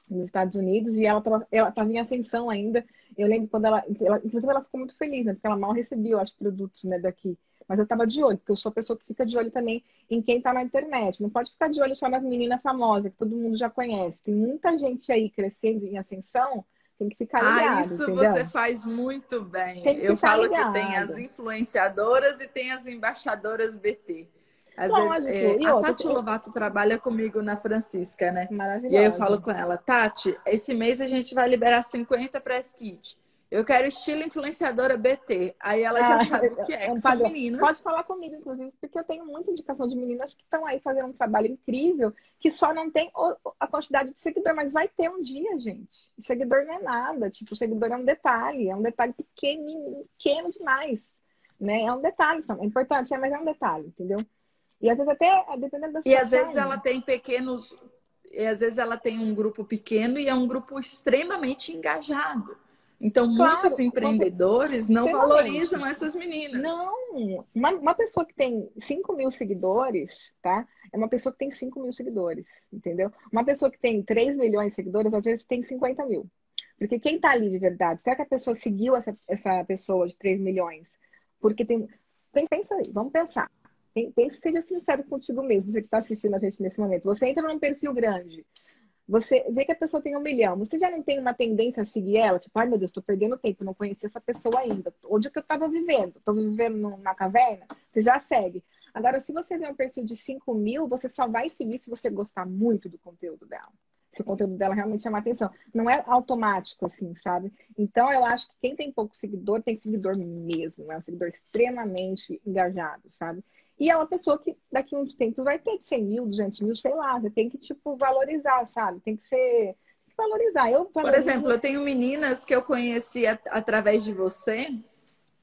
nos Estados Unidos, e ela estava em ascensão ainda. Eu lembro quando ela, ela, inclusive ela ficou muito feliz, né? Porque ela mal recebia, acho, produtos né, daqui. Mas eu estava de olho, porque eu sou a pessoa que fica de olho também em quem está na internet. Não pode ficar de olho só nas meninas famosas, que todo mundo já conhece. Tem muita gente aí crescendo em ascensão tem que ficar ah, ligado. Ah, isso entendeu? você faz muito bem. Eu falo ligado. que tem as influenciadoras e tem as embaixadoras BT. Às Lógico. vezes, é, a Tati. Lovato trabalha comigo na Francisca, né? E aí eu falo com ela, Tati, esse mês a gente vai liberar 50 press kit. Eu quero estilo influenciadora BT. Aí ela já ah, sabe o que é, é que são meninas. Pode falar comigo, inclusive, porque eu tenho muita indicação de meninas que estão aí fazendo um trabalho incrível, que só não tem a quantidade de seguidor, mas vai ter um dia, gente. O seguidor não é nada. Tipo, o seguidor é um detalhe, é um detalhe pequeno, pequeno demais. Né? É um detalhe só. É importante, é, mas é um detalhe, entendeu? E às vezes até, dependendo da E às vezes ela tem pequenos. E às vezes ela tem um grupo pequeno e é um grupo extremamente engajado. Então, claro, muitos empreendedores não valorizam essas meninas. Não, uma, uma, pessoa que tem 5 mil seguidores, tá? É uma pessoa que tem 5 mil seguidores, entendeu? Uma pessoa que tem 3 milhões de seguidores, às vezes tem 50 mil. Porque quem tá ali de verdade? Será que a pessoa seguiu essa, essa pessoa de 3 milhões? Porque tem. Pensa aí, vamos pensar. Pense, seja sincero contigo mesmo, você que está assistindo a gente nesse momento. Você entra num perfil grande, você vê que a pessoa tem um milhão, você já não tem uma tendência a seguir ela? Tipo, ai meu Deus, estou perdendo tempo, não conheci essa pessoa ainda. Onde é que eu estava vivendo? Estou vivendo numa caverna? Você já segue. Agora, se você vê um perfil de 5 mil, você só vai seguir se você gostar muito do conteúdo dela. Se o conteúdo dela realmente chamar atenção. Não é automático, assim, sabe? Então, eu acho que quem tem pouco seguidor, tem seguidor mesmo. É um seguidor extremamente engajado, sabe? E é uma pessoa que daqui a uns tempos vai ter 100 mil, 200 mil, sei lá. Você tem que, tipo, valorizar, sabe? Tem que ser. Tem que valorizar. Eu valorizo... Por exemplo, eu tenho meninas que eu conheci at através de você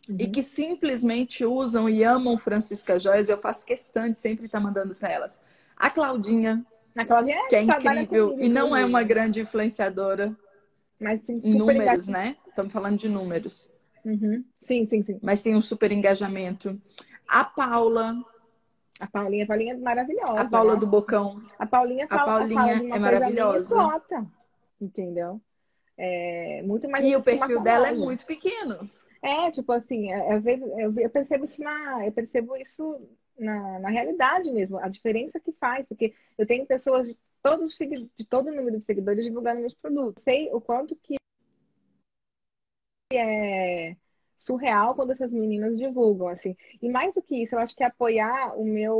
uhum. e que simplesmente usam e amam Francisca Joias. Eu faço questão de sempre estar mandando para elas. A Claudinha, a Claudinha é, que é incrível comigo, e não é uma grande influenciadora. Mas sim, em números, né? Estamos falando de números. Uhum. Sim, sim, sim. Mas tem um super engajamento. A Paula. A Paulinha, a Paulinha é maravilhosa. A Paula nossa. do Bocão. A Paulinha, fala, a Paulinha é maravilhosa. Exota, entendeu? É muito mais. E o perfil dela é muito pequeno. É, tipo assim, é, às vezes eu percebo isso na, eu percebo isso na, na realidade mesmo, a diferença que faz, porque eu tenho pessoas de todos de todo o número de seguidores divulgando meus produtos. Sei o quanto que é surreal quando essas meninas divulgam, assim. E mais do que isso, eu acho que é apoiar o meu,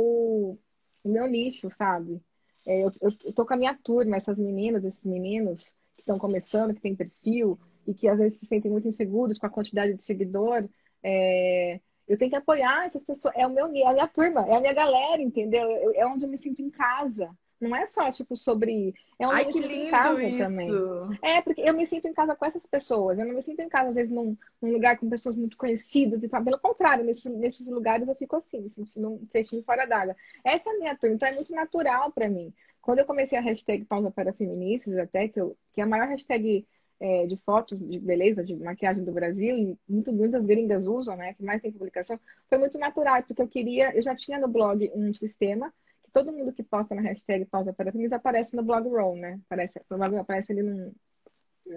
o meu nicho, sabe? É, eu, eu, tô com a minha turma, essas meninas, esses meninos que estão começando, que têm perfil e que às vezes se sentem muito inseguros com a quantidade de seguidor. É, eu tenho que apoiar essas pessoas. É o meu, é a minha turma, é a minha galera, entendeu? É onde eu me sinto em casa. Não é só, tipo, sobre. É onde Ai, eu me que lindo em casa isso. também. É, porque eu me sinto em casa com essas pessoas. Eu não me sinto em casa, às vezes, num, num lugar com pessoas muito conhecidas e tal. Pelo contrário, nesse, nesses lugares eu fico assim, me sentindo um peixinho fora d'água. Essa é a minha turma, então é muito natural para mim. Quando eu comecei a hashtag Pausa para Feministas, até, que, eu, que é a maior hashtag é, de fotos de beleza, de maquiagem do Brasil, e muito, muitas gringas usam, né? Que mais tem publicação, foi muito natural, porque eu queria, eu já tinha no blog um sistema todo mundo que posta na hashtag pausa para filmes aparece no blog roll, né? Aparece, aparece ali num,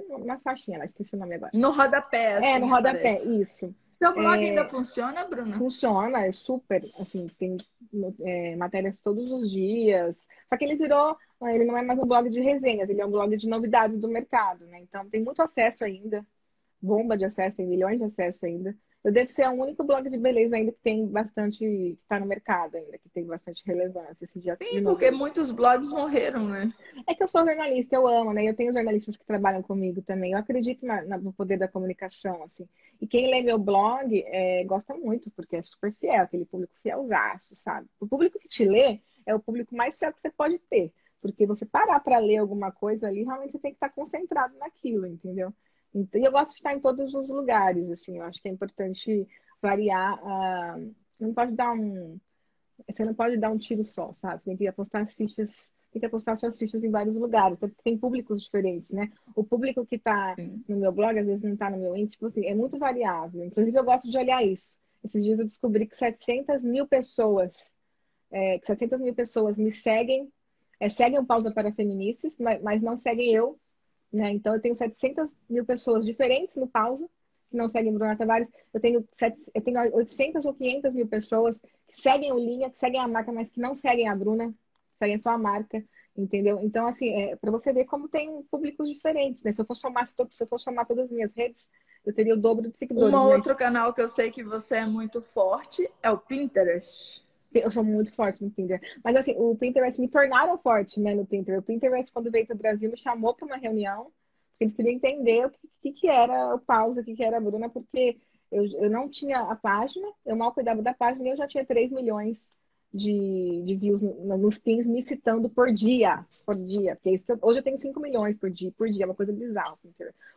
numa faixinha lá, esqueci o nome agora. No rodapé, assim, É, no rodapé, aparece. isso. Seu blog é... ainda funciona, Bruna? Funciona, é super, assim, tem é, matérias todos os dias. Só que ele virou, ele não é mais um blog de resenhas, ele é um blog de novidades do mercado, né? Então tem muito acesso ainda, bomba de acesso, tem milhões de acesso ainda. Eu devo ser o único blog de beleza ainda que tem bastante, que está no mercado ainda, que tem bastante relevância. Assim, já Sim, porque muitos blogs morreram, né? É que eu sou jornalista, eu amo, né? Eu tenho jornalistas que trabalham comigo também. Eu acredito na, na, no poder da comunicação, assim. E quem lê meu blog é, gosta muito, porque é super fiel, aquele público fielzaço, sabe? O público que te lê é o público mais fiel que você pode ter. Porque você parar para ler alguma coisa ali, realmente você tem que estar concentrado naquilo, entendeu? Então, e eu gosto de estar em todos os lugares, assim, eu acho que é importante variar. Uh, não pode dar um. Você não pode dar um tiro só, sabe? Tem que apostar as fichas, tem que apostar suas fichas em vários lugares, porque tem públicos diferentes, né? O público que está no meu blog, às vezes não está no meu índice, tipo assim, é muito variável. Inclusive, eu gosto de olhar isso. Esses dias eu descobri que 700 mil pessoas, é, que 700 mil pessoas me seguem, é, seguem o Pausa para Feministas, mas, mas não seguem eu, né? Então, eu tenho 700 mil pessoas diferentes no Pausa, que não seguem Bruna Tavares. Eu tenho, eu tenho 800 ou 500 mil pessoas que seguem o Linha, que seguem a marca, mas que não seguem a Bruna, seguem só a marca, entendeu? Então, assim, é, para você ver como tem públicos diferentes, né? Se eu for somar, se eu for somar todas as minhas redes, eu teria o dobro de seguidores. Um mas... outro canal que eu sei que você é muito forte é o Pinterest. Eu sou muito forte no Pinterest. Mas assim, o Pinterest me tornaram forte, né, no Pinterest. O Pinterest, quando veio para o Brasil, me chamou para uma reunião. Eles queriam entender o que, que, era o pausa, o que, que era a Bruna, porque eu, eu não tinha a página, eu mal cuidava da página e eu já tinha 3 milhões de, de views no, nos pins me citando por dia. Por dia. Porque hoje eu tenho 5 milhões por dia, por dia, é uma coisa bizarra.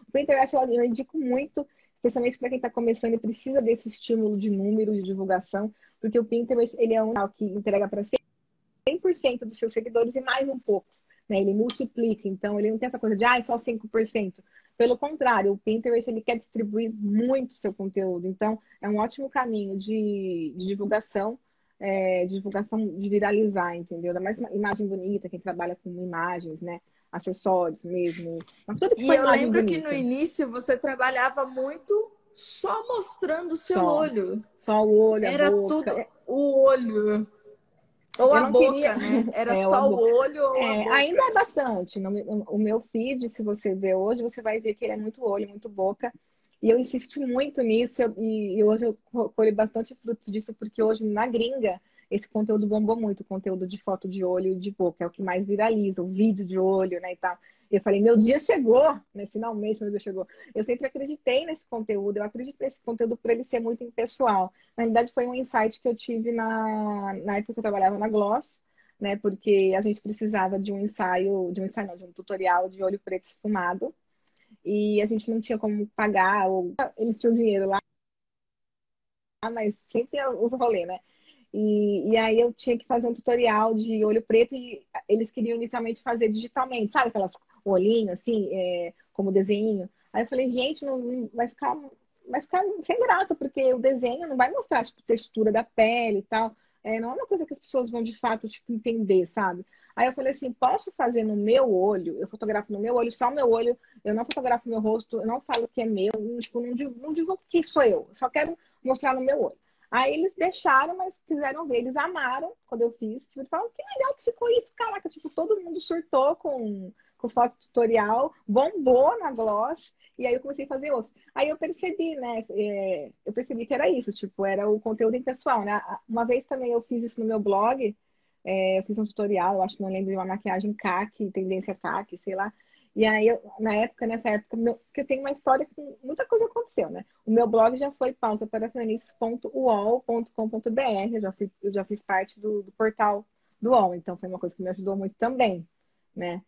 O Pinterest eu, eu indico muito, especialmente para quem está começando e precisa desse estímulo de número, de divulgação, porque o Pinterest ele é um canal que entrega para 100% dos seus seguidores e mais um pouco. Né? Ele multiplica, então ele não tem essa coisa de ah, é só 5%. Pelo contrário, o Pinterest ele quer distribuir muito seu conteúdo. Então, é um ótimo caminho de, de divulgação, é, de divulgação de viralizar, entendeu? Da mais uma imagem bonita, quem trabalha com imagens, né? Acessórios mesmo. tudo que e eu lembro bonita. que no início você trabalhava muito só mostrando o seu só, olho. Só o olho, Era tudo o olho. Ou eu a boca, queria... né? Era é, só o olho ou é, Ainda é bastante. O meu feed, se você ver hoje, você vai ver que ele é muito olho, muito boca. E eu insisto muito nisso e, hoje eu colho bastante frutos disso, porque hoje na gringa esse conteúdo bombou muito, o conteúdo de foto de olho e de boca, é o que mais viraliza, o vídeo de olho, né, e tal. Eu falei, meu dia chegou, né? Finalmente meu dia chegou. Eu sempre acreditei nesse conteúdo, eu acredito nesse conteúdo por ele ser muito impessoal. Na realidade, foi um insight que eu tive na, na época que eu trabalhava na Gloss, né? Porque a gente precisava de um ensaio, de um ensaio, não, de um tutorial de olho preto esfumado. E a gente não tinha como pagar, ou eles tinham dinheiro lá, mas sempre o rolê, né? E, e, aí eu tinha que fazer um tutorial de olho preto e eles queriam inicialmente fazer digitalmente, sabe? Aquelas olhinhos assim, é, como desenho. Aí eu falei, gente, não, não, vai ficar vai ficar sem graça, porque o desenho não vai mostrar tipo, textura da pele e tal. É, não é uma coisa que as pessoas vão de fato tipo, entender, sabe? Aí eu falei assim, posso fazer no meu olho? Eu fotografo no meu olho, só o meu olho, eu não fotografo meu rosto, eu não falo que é meu, tipo, não, não divulgo que sou eu, só quero mostrar no meu olho. Aí eles deixaram, mas quiseram ver. Eles amaram quando eu fiz. Tipo, falaram, que legal que ficou isso. Caraca, tipo, todo mundo surtou com, com foto tutorial, bombou na Gloss. E aí eu comecei a fazer outros. Aí eu percebi, né? É, eu percebi que era isso, tipo, era o conteúdo impessoal, né? Uma vez também eu fiz isso no meu blog. É, eu fiz um tutorial, eu acho que não lembro de uma maquiagem CAC, tendência CAC, sei lá. E aí, eu, na época, nessa época, meu, que eu tenho uma história que muita coisa aconteceu, né? O meu blog já foi pausa para eu já, eu já fiz parte do, do, portal do UOL, então foi uma coisa que me ajudou muito também, né?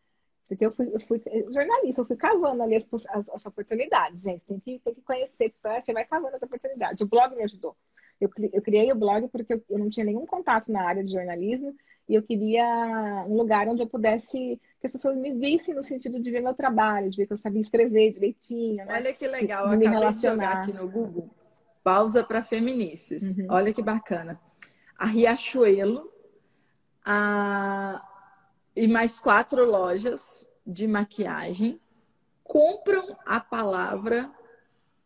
Porque eu fui, eu fui jornalista, eu fui cavando ali as, as, as oportunidades, gente. Tem que, tem que conhecer, tá? você vai cavando as oportunidades. O blog me ajudou. Eu, eu criei o blog porque eu, eu não tinha nenhum contato na área de jornalismo e eu queria um lugar onde eu pudesse que as pessoas me vissem no sentido de ver meu trabalho, de ver que eu sabia escrever direitinho. Né? Olha que legal, de, de acabei de jogar aqui no Google. Pausa para Feminices. Uhum. Olha que bacana. A Riachuelo a... e mais quatro lojas de maquiagem compram a palavra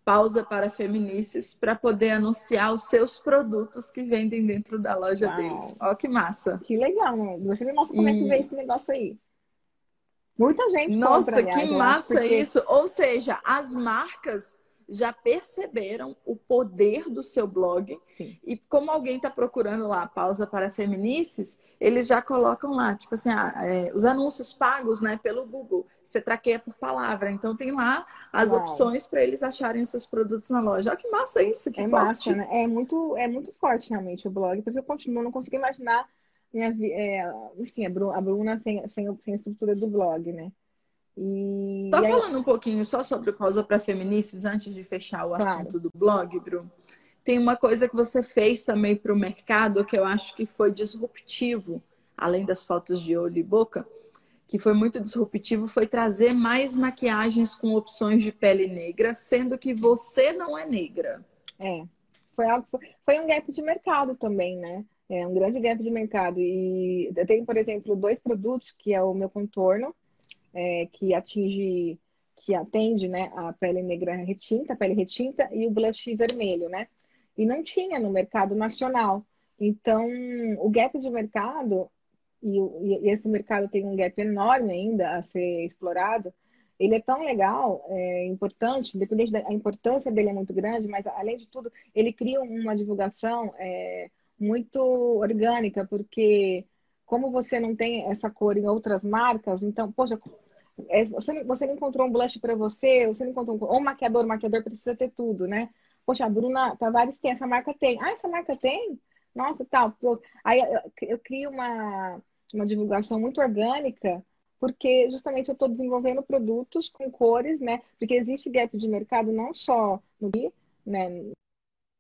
pausa para feministas para poder anunciar os seus produtos que vendem dentro da loja Uau. deles. Ó, que massa. Que legal, né? Você me mostra como e... é que vê esse negócio aí. Muita gente Nossa, compra, que massa porque... isso. Ou seja, as marcas já perceberam o poder do seu blog. Sim. E como alguém está procurando lá pausa para feminices, eles já colocam lá, tipo assim, ah, é, os anúncios pagos né, pelo Google. Você traqueia por palavra. Então tem lá as Uau. opções para eles acharem os seus produtos na loja. Olha que massa isso, que é forte. Massa, né? É muito, é muito forte realmente o blog, porque eu continuo, não consigo imaginar minha, é, enfim, a Bruna sem, sem, sem a estrutura do blog, né? E, tá aí... falando um pouquinho só sobre causa para feministas antes de fechar o claro. assunto do blog, Bru. Tem uma coisa que você fez também para o mercado que eu acho que foi disruptivo, além das fotos de olho e boca, que foi muito disruptivo, foi trazer mais maquiagens com opções de pele negra, sendo que você não é negra. É, foi, algo, foi um gap de mercado também, né? É um grande gap de mercado. E eu tenho, por exemplo, dois produtos, que é o meu contorno, é, que atinge, que atende né, a pele negra retinta, a pele retinta e o blush vermelho, né? E não tinha no mercado nacional. Então, o gap de mercado, e, e esse mercado tem um gap enorme ainda a ser explorado, ele é tão legal, é importante, independente da importância dele é muito grande, mas além de tudo, ele cria uma divulgação é, muito orgânica, porque como você não tem essa cor em outras marcas, então, poxa, é, você, você não encontrou um blush para você, você não encontrou um, ou um maquiador, o maquiador precisa ter tudo, né? Poxa, a Bruna Tavares tem, essa marca tem. Ah, essa marca tem? Nossa, tal. Aí eu, eu crio uma, uma divulgação muito orgânica, porque justamente eu estou desenvolvendo produtos com cores, né? Porque existe gap de mercado não só no né,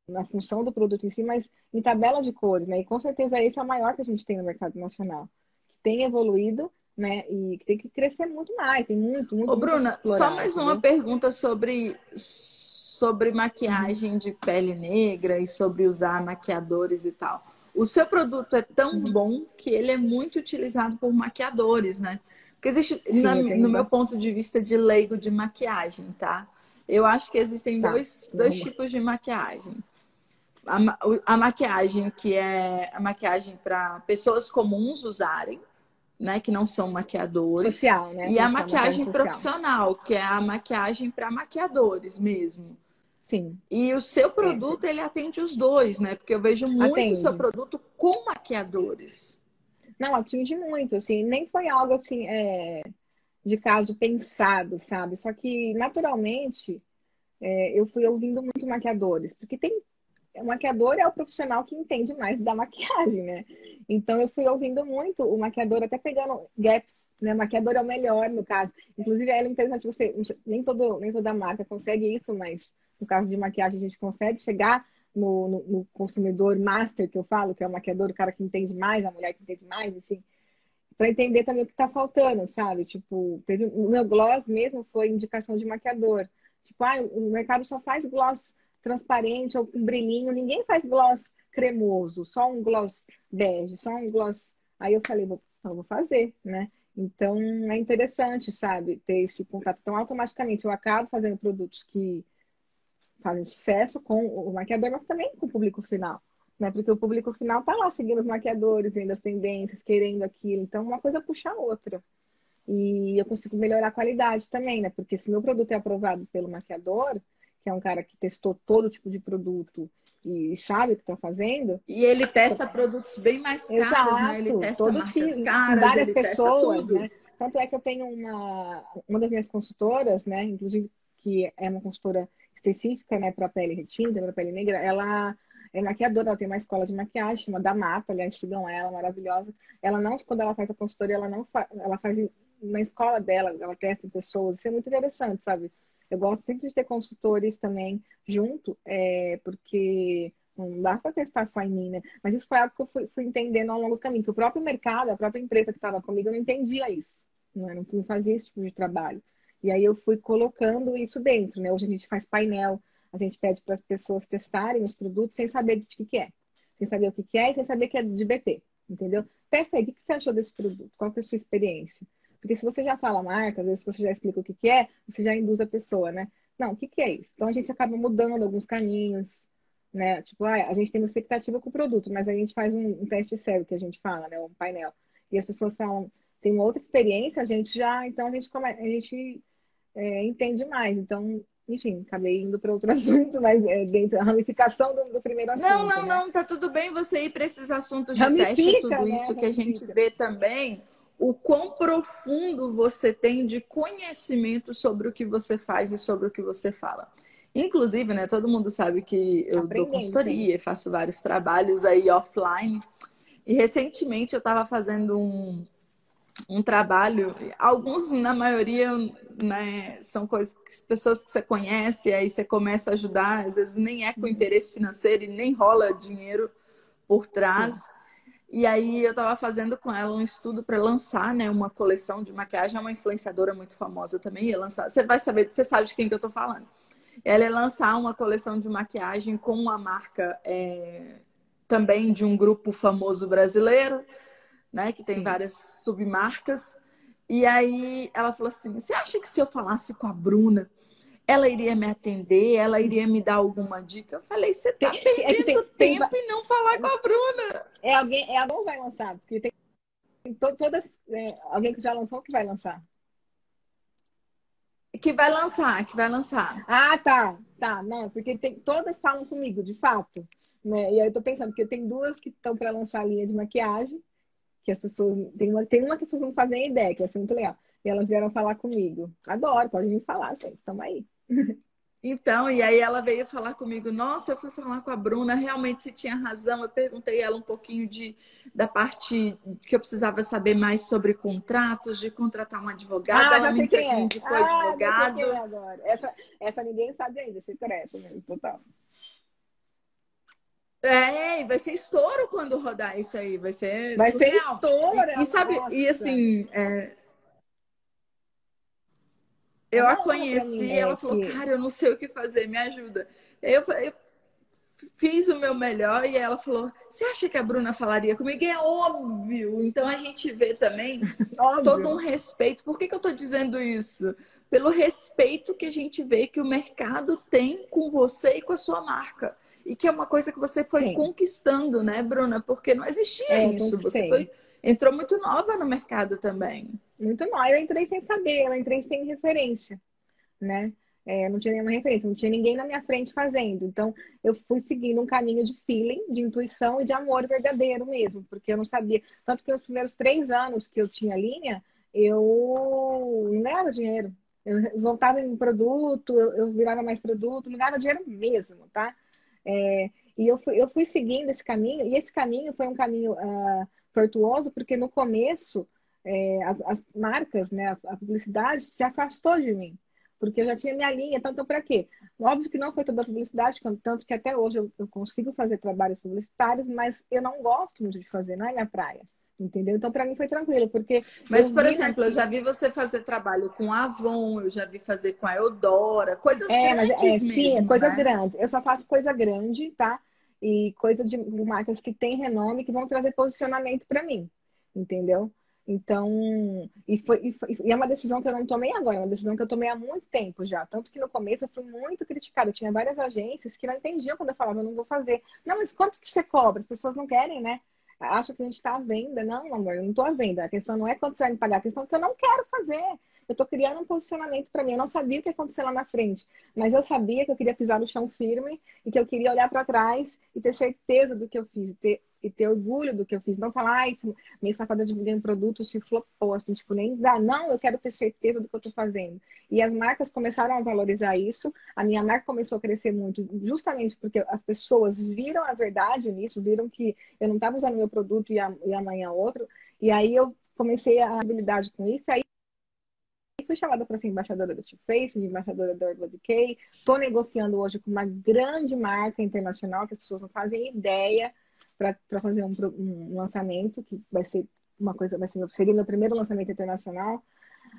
na função do produto em si, mas em tabela de cores, né? E com certeza esse é o maior que a gente tem no mercado nacional, que tem evoluído, né? E que tem que crescer muito mais, tem muito, muito. Ô, Bruna, só mais uma pergunta sobre sobre maquiagem de pele negra e sobre usar maquiadores e tal. O seu produto é tão uhum. bom que ele é muito utilizado por maquiadores, né? Porque existe, Sim, na, no meu ponto de vista de leigo de maquiagem, tá? Eu acho que existem tá. dois, dois tipos de maquiagem a, a maquiagem, que é a maquiagem para pessoas comuns usarem, né, que não são maquiadores. Social, né? E a maquiagem profissional, que é a maquiagem para maquiadores mesmo. Sim. E o seu produto, é. ele atende os dois, né? Porque eu vejo muito o seu produto com maquiadores. Não, atinge muito, assim, nem foi algo assim, é, de caso pensado, sabe? Só que, naturalmente, é, eu fui ouvindo muito maquiadores, porque tem o maquiador é o profissional que entende mais da maquiagem, né? Então eu fui ouvindo muito o maquiador, até pegando gaps, né? O maquiador é o melhor no caso. Inclusive é interessante você, nem todo, nem toda marca consegue isso, mas no caso de maquiagem a gente consegue chegar no, no, no consumidor master que eu falo, que é o maquiador, o cara que entende mais, a mulher que entende mais, enfim, para entender também o que está faltando, sabe? Tipo, teve, o meu gloss mesmo foi indicação de maquiador. Tipo, ah, o mercado só faz gloss transparente ou com brilhinho. Ninguém faz gloss cremoso, só um gloss bege, só um gloss. Aí eu falei, vou, então vou fazer, né? Então é interessante, sabe, ter esse contato. Então, automaticamente eu acabo fazendo produtos que fazem sucesso com o maquiador, mas também com o público final. Né? Porque o público final tá lá seguindo os maquiadores, vendo as tendências, querendo aquilo. Então, uma coisa puxa a outra. E eu consigo melhorar a qualidade também, né? Porque se meu produto é aprovado pelo maquiador, que é um cara que testou todo tipo de produto e sabe o que está fazendo. E ele testa produtos bem mais caros, Exato, né? Ele testa todo marcas tipo, caras, várias pessoas, né? Tanto é que eu tenho uma, uma das minhas consultoras, né? Inclusive, que é uma consultora específica, né, para pele retinta, para pele negra, ela é maquiadora, ela tem uma escola de maquiagem, chama da Mata, aliás, sigam ela, maravilhosa. Ela não, quando ela faz a consultoria, ela não fa... ela faz na escola dela, ela testa pessoas, isso é muito interessante, sabe? Eu gosto sempre de ter consultores também junto, é, porque não dá para testar só em mim, né? Mas isso foi algo que eu fui, fui entendendo ao longo do caminho, que o próprio mercado, a própria empresa que estava comigo, não entendia isso, né? não, não fazia esse tipo de trabalho. E aí eu fui colocando isso dentro, né? Hoje a gente faz painel, a gente pede para as pessoas testarem os produtos sem saber de que, que é. Sem saber o que, que é e sem saber que é de BP, entendeu? Testa aí, o que, que você achou desse produto? Qual que é a sua experiência? Porque se você já fala marca, às vezes você já explica o que, que é, você já induz a pessoa, né? Não, o que, que é isso? Então a gente acaba mudando alguns caminhos, né? Tipo, ah, a gente tem uma expectativa com o produto, mas a gente faz um, um teste cego, que a gente fala, né? Um painel. E as pessoas falam, tem uma outra experiência, a gente já, então a gente, come, a gente é, entende mais. Então, enfim, acabei indo para outro assunto, mas é dentro da ramificação do, do primeiro assunto. Não, não, né? não, tá tudo bem você ir para esses assuntos de Ramifica, teste, tudo né? isso que a gente vê também o quão profundo você tem de conhecimento sobre o que você faz e sobre o que você fala. Inclusive, né, todo mundo sabe que eu dou consultoria, e faço vários trabalhos aí offline. E recentemente eu estava fazendo um, um trabalho, alguns, na maioria, né, são coisas, pessoas que você conhece, aí você começa a ajudar, às vezes nem é com interesse financeiro e nem rola dinheiro por trás. Sim. E aí eu estava fazendo com ela um estudo para lançar, né, uma coleção de maquiagem, é uma influenciadora muito famosa também, ia lançar. Você vai saber, você sabe de quem que eu estou falando. Ela ia lançar uma coleção de maquiagem com uma marca é, também de um grupo famoso brasileiro, né, que tem Sim. várias submarcas. E aí ela falou assim: "Você acha que se eu falasse com a Bruna, ela iria me atender, ela iria me dar alguma dica. Eu falei, você tá tem, perdendo é tem, tempo tem, e não falar com a Bruna. É alguém, é alguém que vai lançar, porque tem, todas, é, alguém que já lançou que vai lançar. Que vai lançar, que vai lançar. Ah, tá, tá, não, porque tem, todas falam comigo, de fato. Né? E aí eu tô pensando, porque tem duas que estão para lançar a linha de maquiagem, que as pessoas. Tem uma, tem uma que as pessoas não fazem ideia, que vai ser muito legal. E elas vieram falar comigo. Adoro, pode me falar, gente. Estamos aí. Então, e aí ela veio falar comigo, nossa, eu fui falar com a Bruna, realmente você tinha razão. Eu perguntei ela um pouquinho de, da parte que eu precisava saber mais sobre contratos, de contratar um advogado. Ah, ela já me quem é. indicou ah, advogado. Sei quem é agora. Essa, essa ninguém sabe ainda, secreto mesmo, total. É, vai ser estouro quando rodar isso aí, vai ser Vai surreal. ser estouro. E, e sabe, nossa. e assim, é, eu a Ela conheci, mim, ela né, falou, que- cara, eu não sei o que fazer, me ajuda. Eu, eu fiz o meu melhor e ela falou, você acha que a Bruna falaria comigo? É óbvio. Então a gente vê também todo um respeito. Por que, que eu tô dizendo isso? Pelo respeito que a gente vê que o mercado tem com você e com a sua marca. E que é uma coisa que você foi Sim. conquistando, né, Bruna? Porque não existia É, isso. Você foi, entrou muito nova no mercado também. Muito mal. Eu entrei sem saber, eu entrei sem referência, né? É, não tinha nenhuma referência, não tinha ninguém na minha frente fazendo. Então, eu fui seguindo um caminho de feeling, de intuição e de amor verdadeiro mesmo, porque eu não sabia. Tanto que os primeiros três anos que eu tinha linha, eu não ganhava dinheiro. Eu voltava em produto, eu, virava mais produto, não ganhava dinheiro mesmo, tá? É, e eu fui, eu fui seguindo esse caminho, e esse caminho foi um caminho ah, tortuoso, porque no começo é, as, as marcas, né, a, a publicidade se afastou de mim, porque eu já tinha minha linha, tanto para quê? Óbvio que não foi toda a publicidade, tanto que até hoje eu, eu consigo fazer trabalhos publicitários, mas eu não gosto muito de fazer, não é minha praia. Entendeu? Então, para mim foi tranquilo, porque. Mas, por exemplo, eu já vi você fazer trabalho com a Avon, eu já vi fazer com a Eudora, coisas É, mas grandes é, mesmo, sim, coisas né? grandes. Eu só faço coisa grande, tá? E coisa de marcas que têm renome, que vão trazer posicionamento para mim, entendeu? Então, e, foi, e, foi- e é uma decisão que eu não tomei agora, é uma decisão que eu tomei há muito tempo já. Tanto que no começo eu fui muito criticada. Tinha várias agências que não entendiam quando eu falava, eu não vou fazer. Não, mas quanto que você cobra? As pessoas não querem, né? Acham que a gente está à venda. Não, amor, eu não estou à venda. A questão não é quanto você vai me pagar, a questão é que eu não quero fazer. Eu estou criando um posicionamento para mim. Eu não sabia o que ia acontecer lá na frente, mas eu sabia que eu queria pisar no chão firme e que eu queria olhar para trás e ter certeza do que eu fiz, ter, e ter orgulho do que eu fiz. Não falar, ai, passado eu divulguei um produto, se flopou, assim, tipo, nem dá. Não, eu quero ter certeza do que eu estou fazendo. E as marcas começaram a valorizar isso. A minha marca começou a crescer muito, justamente porque as pessoas viram a verdade nisso, viram que eu não estava usando meu produto e, a, e amanhã outro. E aí eu comecei a habilidade com isso. Aí fui chamada para ser embaixadora da Too Faced, embaixadora da Urban Decay. Estou negociando hoje com uma grande marca internacional que as pessoas não fazem ideia para fazer um, um, lançamento que vai ser uma coisa, vai ser seria meu primeiro lançamento internacional.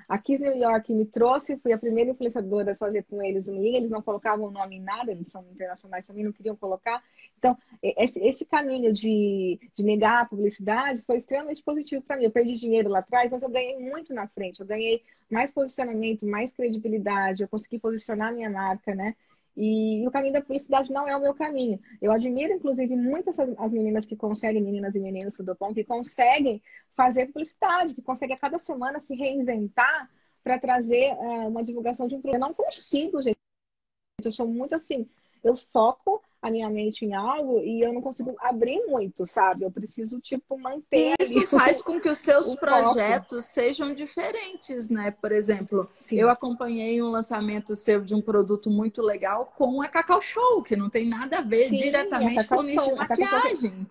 A Kiss New York me trouxe, fui a primeira influenciadora a fazer com eles um link. Eles não colocavam o nome em nada, eles são internacionais também, não queriam colocar. Então, esse, esse caminho de, de negar a publicidade foi extremamente positivo para mim. Eu perdi dinheiro lá atrás, mas eu ganhei muito na frente. Eu ganhei mais posicionamento, mais credibilidade, eu consegui posicionar minha marca, né? E, o caminho da publicidade não é o meu caminho. Eu admiro, inclusive, muito essas, as meninas que conseguem, meninas e meninos do Dopom, que conseguem fazer publicidade, que conseguem a cada semana se reinventar para trazer uh, uma divulgação de um produto. Eu não consigo, gente. Eu sou muito assim. Eu foco a minha mente em algo e eu não consigo abrir muito, sabe? Eu preciso, tipo, manter. E isso faz com que os seus projetos foco. sejam diferentes, né? Por exemplo, Sim. eu acompanhei um lançamento seu de um produto muito legal com a Cacau Show, que não tem nada a ver Sim, diretamente com o nicho de maquiagem.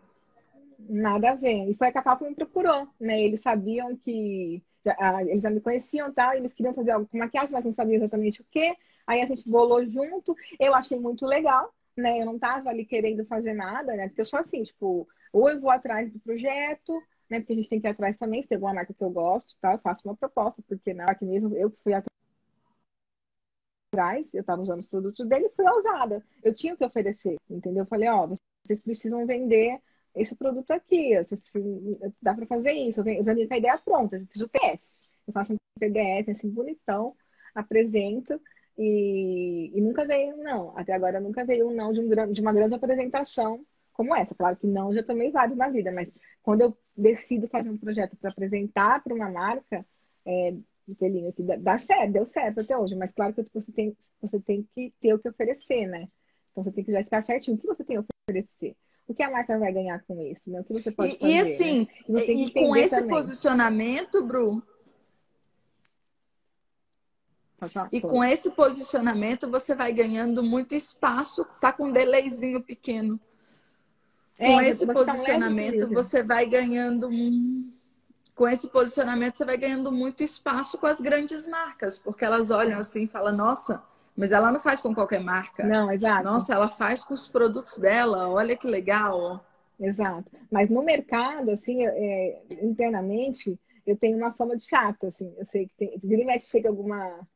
Nada a ver. E foi a Cacau que me procurou, né? Eles sabiam que. Já, eles já me conheciam, tá? Eles queriam fazer algo com maquiagem, mas não sabiam exatamente o quê. Aí a gente bolou junto. Eu achei muito legal, né? Eu não tava ali querendo fazer nada, né? Porque eu sou assim, tipo, ou eu vou atrás do projeto, né? Porque a gente tem que ir atrás também, se tem alguma marca que eu gosto, tá? Eu faço uma proposta, porque não, aqui mesmo eu fui atrás, eu tava usando os produtos dele fui ousada. Eu tinha o que oferecer, entendeu? Eu falei, ó, vocês precisam vender esse produto aqui, dá para fazer isso. Eu venho com a ideia pronta, eu fiz o PDF. Eu faço um PDF assim, bonitão, apresento e, e nunca veio um não. Até agora nunca veio um não de, um, de uma grande apresentação como essa. Claro que não, já tomei vários na vida, mas quando eu decido fazer um projeto para apresentar para uma marca, é, pelinho que dá certo, deu certo até hoje, mas claro que você tem, você tem que ter o que oferecer, né? Então você tem que já estar certinho o que você tem a oferecer. O que a marca vai ganhar com isso, né? O que você pode e, fazer. E assim, né? e, e com esse também. posicionamento, Bru, E com esse posicionamento você vai ganhando muito espaço, tá com um delayzinho pequeno. Com é, esse posicionamento um você vai ganhando um... com esse posicionamento você vai ganhando muito espaço com as grandes marcas, porque elas olham assim e falam: "Nossa, mas ela não faz com qualquer marca". Não, exato. Nossa, ela faz com os produtos dela. Olha que legal. Exato. Mas no mercado, assim, é, internamente, eu tenho uma fama de chata, assim. Eu sei que tem. Vira e mexe, chega alguma,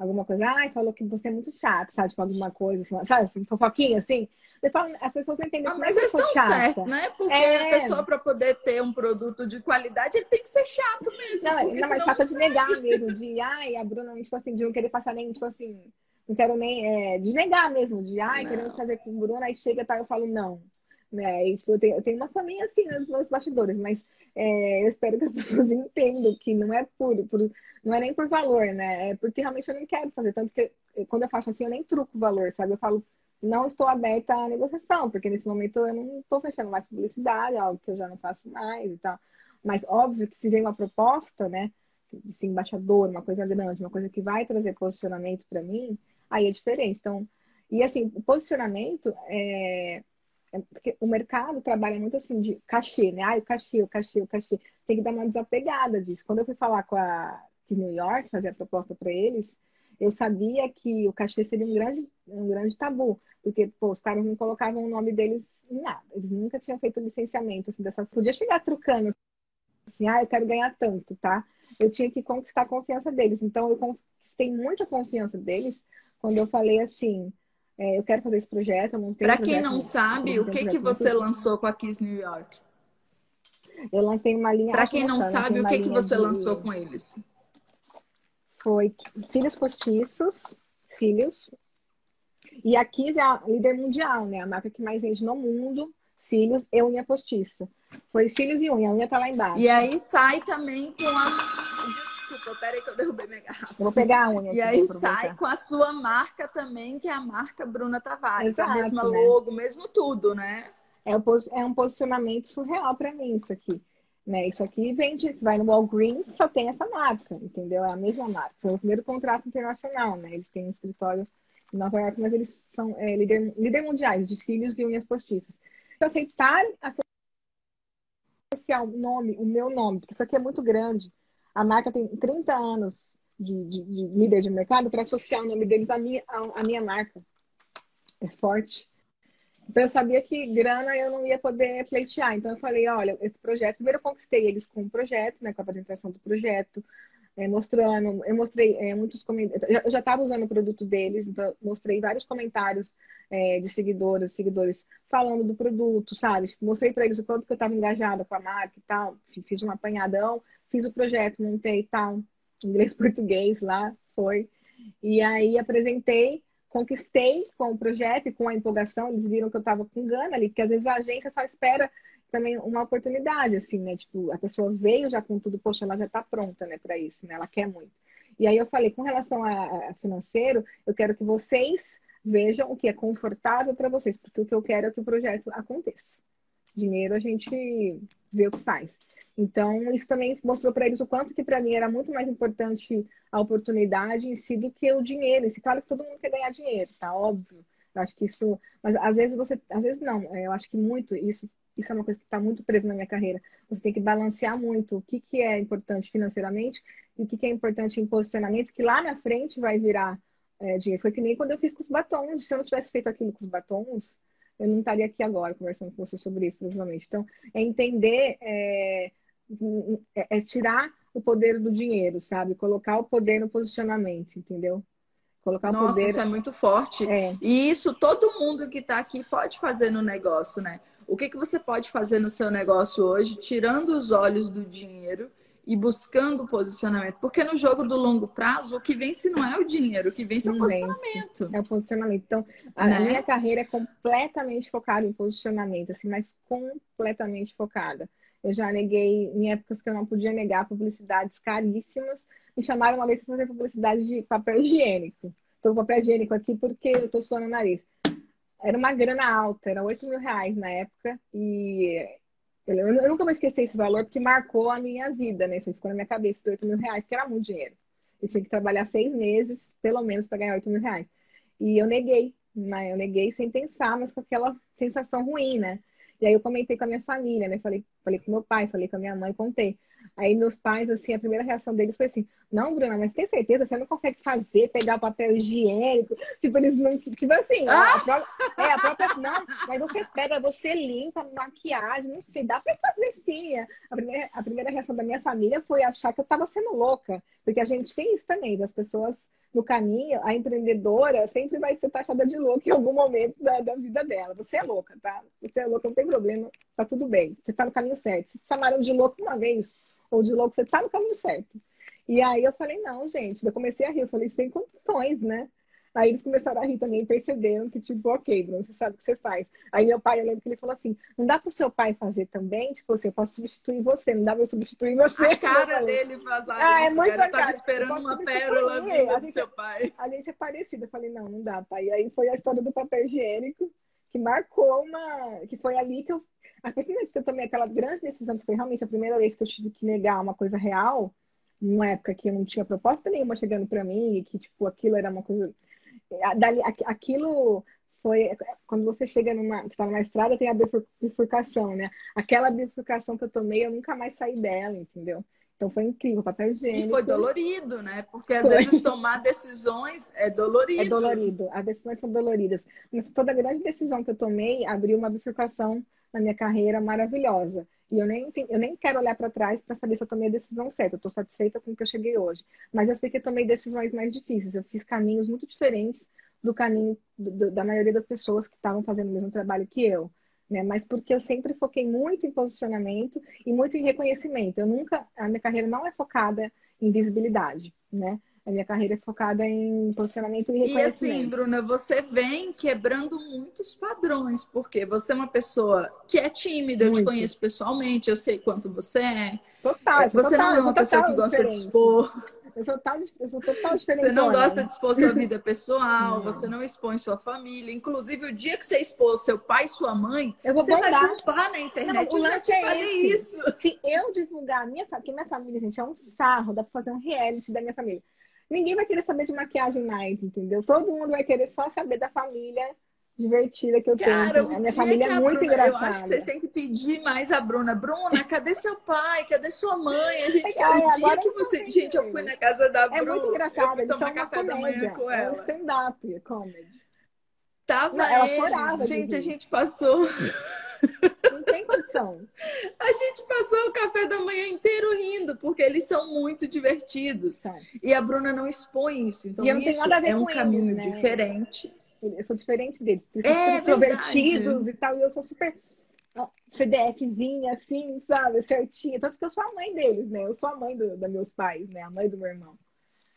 alguma coisa, ai, falou que você é muito chato, sabe? Tipo, alguma coisa, assim, sabe? Assim, fofoquinha, assim. Falo, as pessoas não entendem ah, mas é estão certo, né? Porque é... a pessoa, para poder ter um produto de qualidade, ele tem que ser chato mesmo. Não, não mas chata de negar mesmo, de, ai, a Bruna, tipo assim, de não querer passar nem, tipo assim, não quero nem, é, de negar mesmo, de, ai, não. queremos fazer com Bruna, aí chega, tá, eu falo, não né? E, tipo, eu, tenho, eu tenho uma família assim nos meus bastidores, mas é, eu espero que as pessoas entendam que não é por, por, não é nem por valor, né? É porque realmente eu não quero fazer. Tanto que quando eu faço assim, eu nem truco o valor, sabe? Eu falo, não estou aberta à negociação, porque nesse momento eu não estou fechando mais publicidade, algo que eu já não faço mais e tal. Mas óbvio que se vem uma proposta, né? De ser embaixador, uma coisa grande, uma coisa que vai trazer posicionamento para mim, aí é diferente. Então, e assim, o posicionamento é, é porque o mercado trabalha muito assim de cachê, né? Ah, o cachê, o cachê, o cachê. Tem que dar uma desapegada disso. Quando eu fui falar com a de New York, fazer a proposta para eles, eu sabia que o cachê seria um grande, um grande tabu, porque pô, os caras não colocavam o nome deles em nada. Eles nunca tinham feito licenciamento assim, dessa. Podia chegar trucando assim, ah, eu quero ganhar tanto, tá? Eu tinha que conquistar a confiança deles. Então eu conquistei muita confiança deles quando eu falei assim, é, eu quero fazer esse projeto, eu Para quem não sabe, o que, que você lançou com a Kiss New York? Eu lancei uma linha. Para quem não sabe, o que, que você de... lançou com eles? Foi cílios postiços, cílios. E a Kiss é a líder mundial, né? A marca que mais vende no mundo, cílios e unha postiça. Foi cílios e unha, a unha tá lá embaixo. E aí sai também com a Desculpa, peraí que eu derrubei minha garrafa. Vou pegar a unha. E aí sai com a sua marca também, que é a marca Bruna Tavares. Exato, a mesma né? logo, mesmo tudo, né? É, é um posicionamento surreal para mim isso aqui. Né? Isso aqui vende, vai no Walgreens, só tem essa marca, entendeu? É a mesma marca. Foi o primeiro contrato internacional, né? Eles têm um escritório em Nova York, mas eles são é, líder, líder mundiais de cílios e unhas postiças. Então, aceitarem associar o nome, o meu nome, porque isso aqui é muito grande, a marca tem 30 anos de, de, de líder de mercado para associar o nome deles à minha, à, à minha marca. É forte. Então eu sabia que grana eu não ia poder pleitear. Então eu falei, olha, esse projeto, primeiro eu conquistei eles com o projeto, né, com a apresentação do projeto, é, mostrando, eu mostrei é, muitos comentários, eu já estava usando o produto deles, então mostrei vários comentários é, de seguidoras, seguidores falando do produto, sabe? Tipo, mostrei para eles o quanto que eu estava engajada com a marca e tal, fiz um apanhadão, fiz o projeto, montei e tal, inglês, português lá, foi. E aí apresentei, conquistei com o projeto e com a empolgação, eles viram que eu estava com gana ali, porque às vezes a agência só espera também uma oportunidade, assim, né? Tipo, a pessoa veio já com tudo, poxa, ela já está pronta, né, para isso, né? Ela quer muito. E aí eu falei, com relação a, a financeiro, eu quero que vocês vejam o que é confortável para vocês, porque o que eu quero é que o projeto aconteça. Dinheiro a gente vê o que faz. Então, isso também mostrou para eles o quanto que para mim era muito mais importante a oportunidade em si do que o dinheiro. E claro que todo mundo quer ganhar dinheiro, tá óbvio. Eu acho que isso, mas às vezes você, às vezes não. É, eu acho que muito isso, isso é uma coisa que está muito presa na minha carreira. Você tem que balancear muito o que que é importante financeiramente e o que que é importante em posicionamento, que lá na frente vai virar é, dinheiro. Foi que nem quando eu fiz com os batons. Se eu não tivesse feito aquilo com os batons, eu não estaria aqui agora conversando com você sobre isso, provavelmente. Então, é entender é, é, é tirar o poder do dinheiro, sabe? Colocar o poder no posicionamento, entendeu? Colocar Nossa, o poder. Isso é muito forte. É. E isso todo mundo que está aqui pode fazer no negócio, né? O que, que você pode fazer no seu negócio hoje, tirando os olhos do dinheiro e buscando o posicionamento? Porque no jogo do longo prazo, o que vence não é o dinheiro, o que vence é o posicionamento. É o posicionamento. Então, a né? minha carreira é completamente focada em posicionamento, assim, mas completamente focada. Eu já neguei, em épocas que eu não podia negar, publicidades caríssimas. Me chamaram uma vez para fazer publicidade de papel higiênico. Estou com papel higiênico aqui porque eu estou suando o nariz. Era uma grana alta, era 8 mil reais na época. E eu, nunca vou esquecer esse valor porque marcou a minha vida, né? Isso ficou na minha cabeça, 8 mil reais, que era muito dinheiro. Eu tinha que trabalhar seis meses, pelo menos, para ganhar 8 mil reais. E eu neguei, né? Eu neguei sem pensar, mas com aquela sensação ruim, né? E aí eu comentei com a minha família, né? Falei, falei com meu pai, falei com a minha mãe, contei. Aí meus pais, assim, a primeira reação deles foi assim: Não, Bruna, mas tem certeza? Você não consegue fazer, pegar papel higiênico? Tipo, eles não. Tipo assim, ah! a própria, é, a própria. Não, mas você pega, você limpa, maquiagem, não sei, dá pra fazer sim. A primeira, a primeira reação da minha família foi achar que eu tava sendo louca. Porque a gente tem isso também, das pessoas no caminho, a empreendedora sempre vai ser taxada de louca em algum momento da, da vida dela. Você é louca, tá? Você é louca, não tem problema, tá tudo bem. Você tá no caminho certo. Se chamaram de louco uma vez, ou de louco, você tá no caminho certo. E aí eu falei, não, gente, eu comecei a rir, eu falei, sem condições, né? Aí eles começaram a rir também, perceberam que, tipo, ok, Bruno, você sabe o que você faz. Aí meu pai, eu lembro que ele falou assim: não dá pro seu pai fazer também? Tipo assim, eu posso substituir você, não dá pra eu substituir você. A cara dele faz ah, é muito cara. Eu tava esperando uma pérola vinda do seu pai. A gente é parecida. Eu falei, não, não dá, pai. E aí foi a história do papel higiênico, que marcou uma. que foi ali que eu a partir que eu tomei aquela grande decisão, que foi realmente a primeira vez que eu tive que negar uma coisa real, numa época que eu não tinha proposta nenhuma chegando para mim, e que, tipo, aquilo era uma coisa. Dali, aquilo foi. Quando você chega numa. Está numa estrada, tem a bifurcação, né? Aquela bifurcação que eu tomei, eu nunca mais saí dela, entendeu? Então foi incrível, papel higiênico. E foi dolorido, né? Porque às foi. vezes tomar decisões é dolorido. É dolorido, as decisões são doloridas. Mas toda grande decisão que eu tomei abriu uma bifurcação na minha carreira maravilhosa. E eu nem, eu nem quero olhar para trás para saber se eu tomei a decisão certa. Eu estou satisfeita com o que eu cheguei hoje. Mas eu sei que eu tomei decisões mais difíceis. Eu fiz caminhos muito diferentes do caminho do, da maioria das pessoas que estavam fazendo o mesmo trabalho que eu. Né? Mas porque eu sempre foquei muito em posicionamento e muito em reconhecimento. Eu nunca, a minha carreira não é focada em visibilidade, né? A minha carreira é focada em posicionamento e reconhecimento. E assim, Bruna, você vem quebrando muitos padrões, porque você é uma pessoa que é tímida, Muito. eu te conheço pessoalmente, eu sei quanto você é. Total, você total, não é uma pessoa que gosta diferente. de expor. Eu sou, tal, eu sou total diferente. Você não gosta de expor sua vida pessoal, não. você não expõe sua família. Inclusive, o dia que você expôs seu pai e sua mãe, eu vou você vai bombar na internet. Não, o lance é esse. isso. Se eu divulgar a minha família, minha família, gente, é um sarro, dá pra fazer um reality da minha família ninguém vai querer saber de maquiagem mais, entendeu? Todo mundo vai querer só saber da família divertida que eu Cara, tenho. A minha família é muito Bruna, engraçada. Eu acho que vocês têm que pedir mais a Bruna. Bruna, cadê seu pai? Cadê sua mãe? A gente, Ai, o dia que você. Gente, eu fui na casa da Bruna. É muito engraçado. Eu fui tomar café da manhã com ela. É um stand-up comedy. Tava Não, ela chorava. Gente, a gente passou. Não tem condição. A gente passou o café da manhã inteiro rindo, porque eles são muito divertidos. E a Bruna não expõe isso. Então, isso é um caminho eles, né? diferente. Eu sou diferente deles. Eles são é, extrovertidos e tal. E eu sou super CDFzinha, assim, sabe? Certinha. Tanto que eu sou a mãe deles, né? Eu sou a mãe do, dos meus pais, né? A mãe do meu irmão.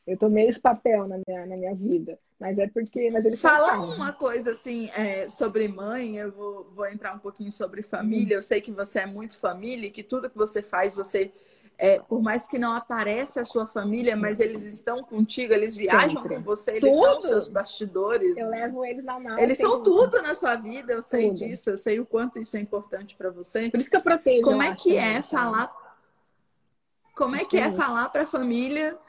Eu tomei esse papel na minha, na minha vida. Mas é porque. Mas eles Fala uma coisa assim é, sobre mãe, eu vou, vou entrar um pouquinho sobre família. Hum. Eu sei que você é muito família e que tudo que você faz, você. É, por mais que não apareça a sua família, mas eles estão contigo, eles viajam sempre. com você, eles tudo. são seus bastidores. Eu levo eles na mão. Eles são tudo na sua vida, eu sei tudo. disso, eu sei o quanto isso é importante para você. Por isso que eu protejo. Como é que é falar? Como é que é falar para a família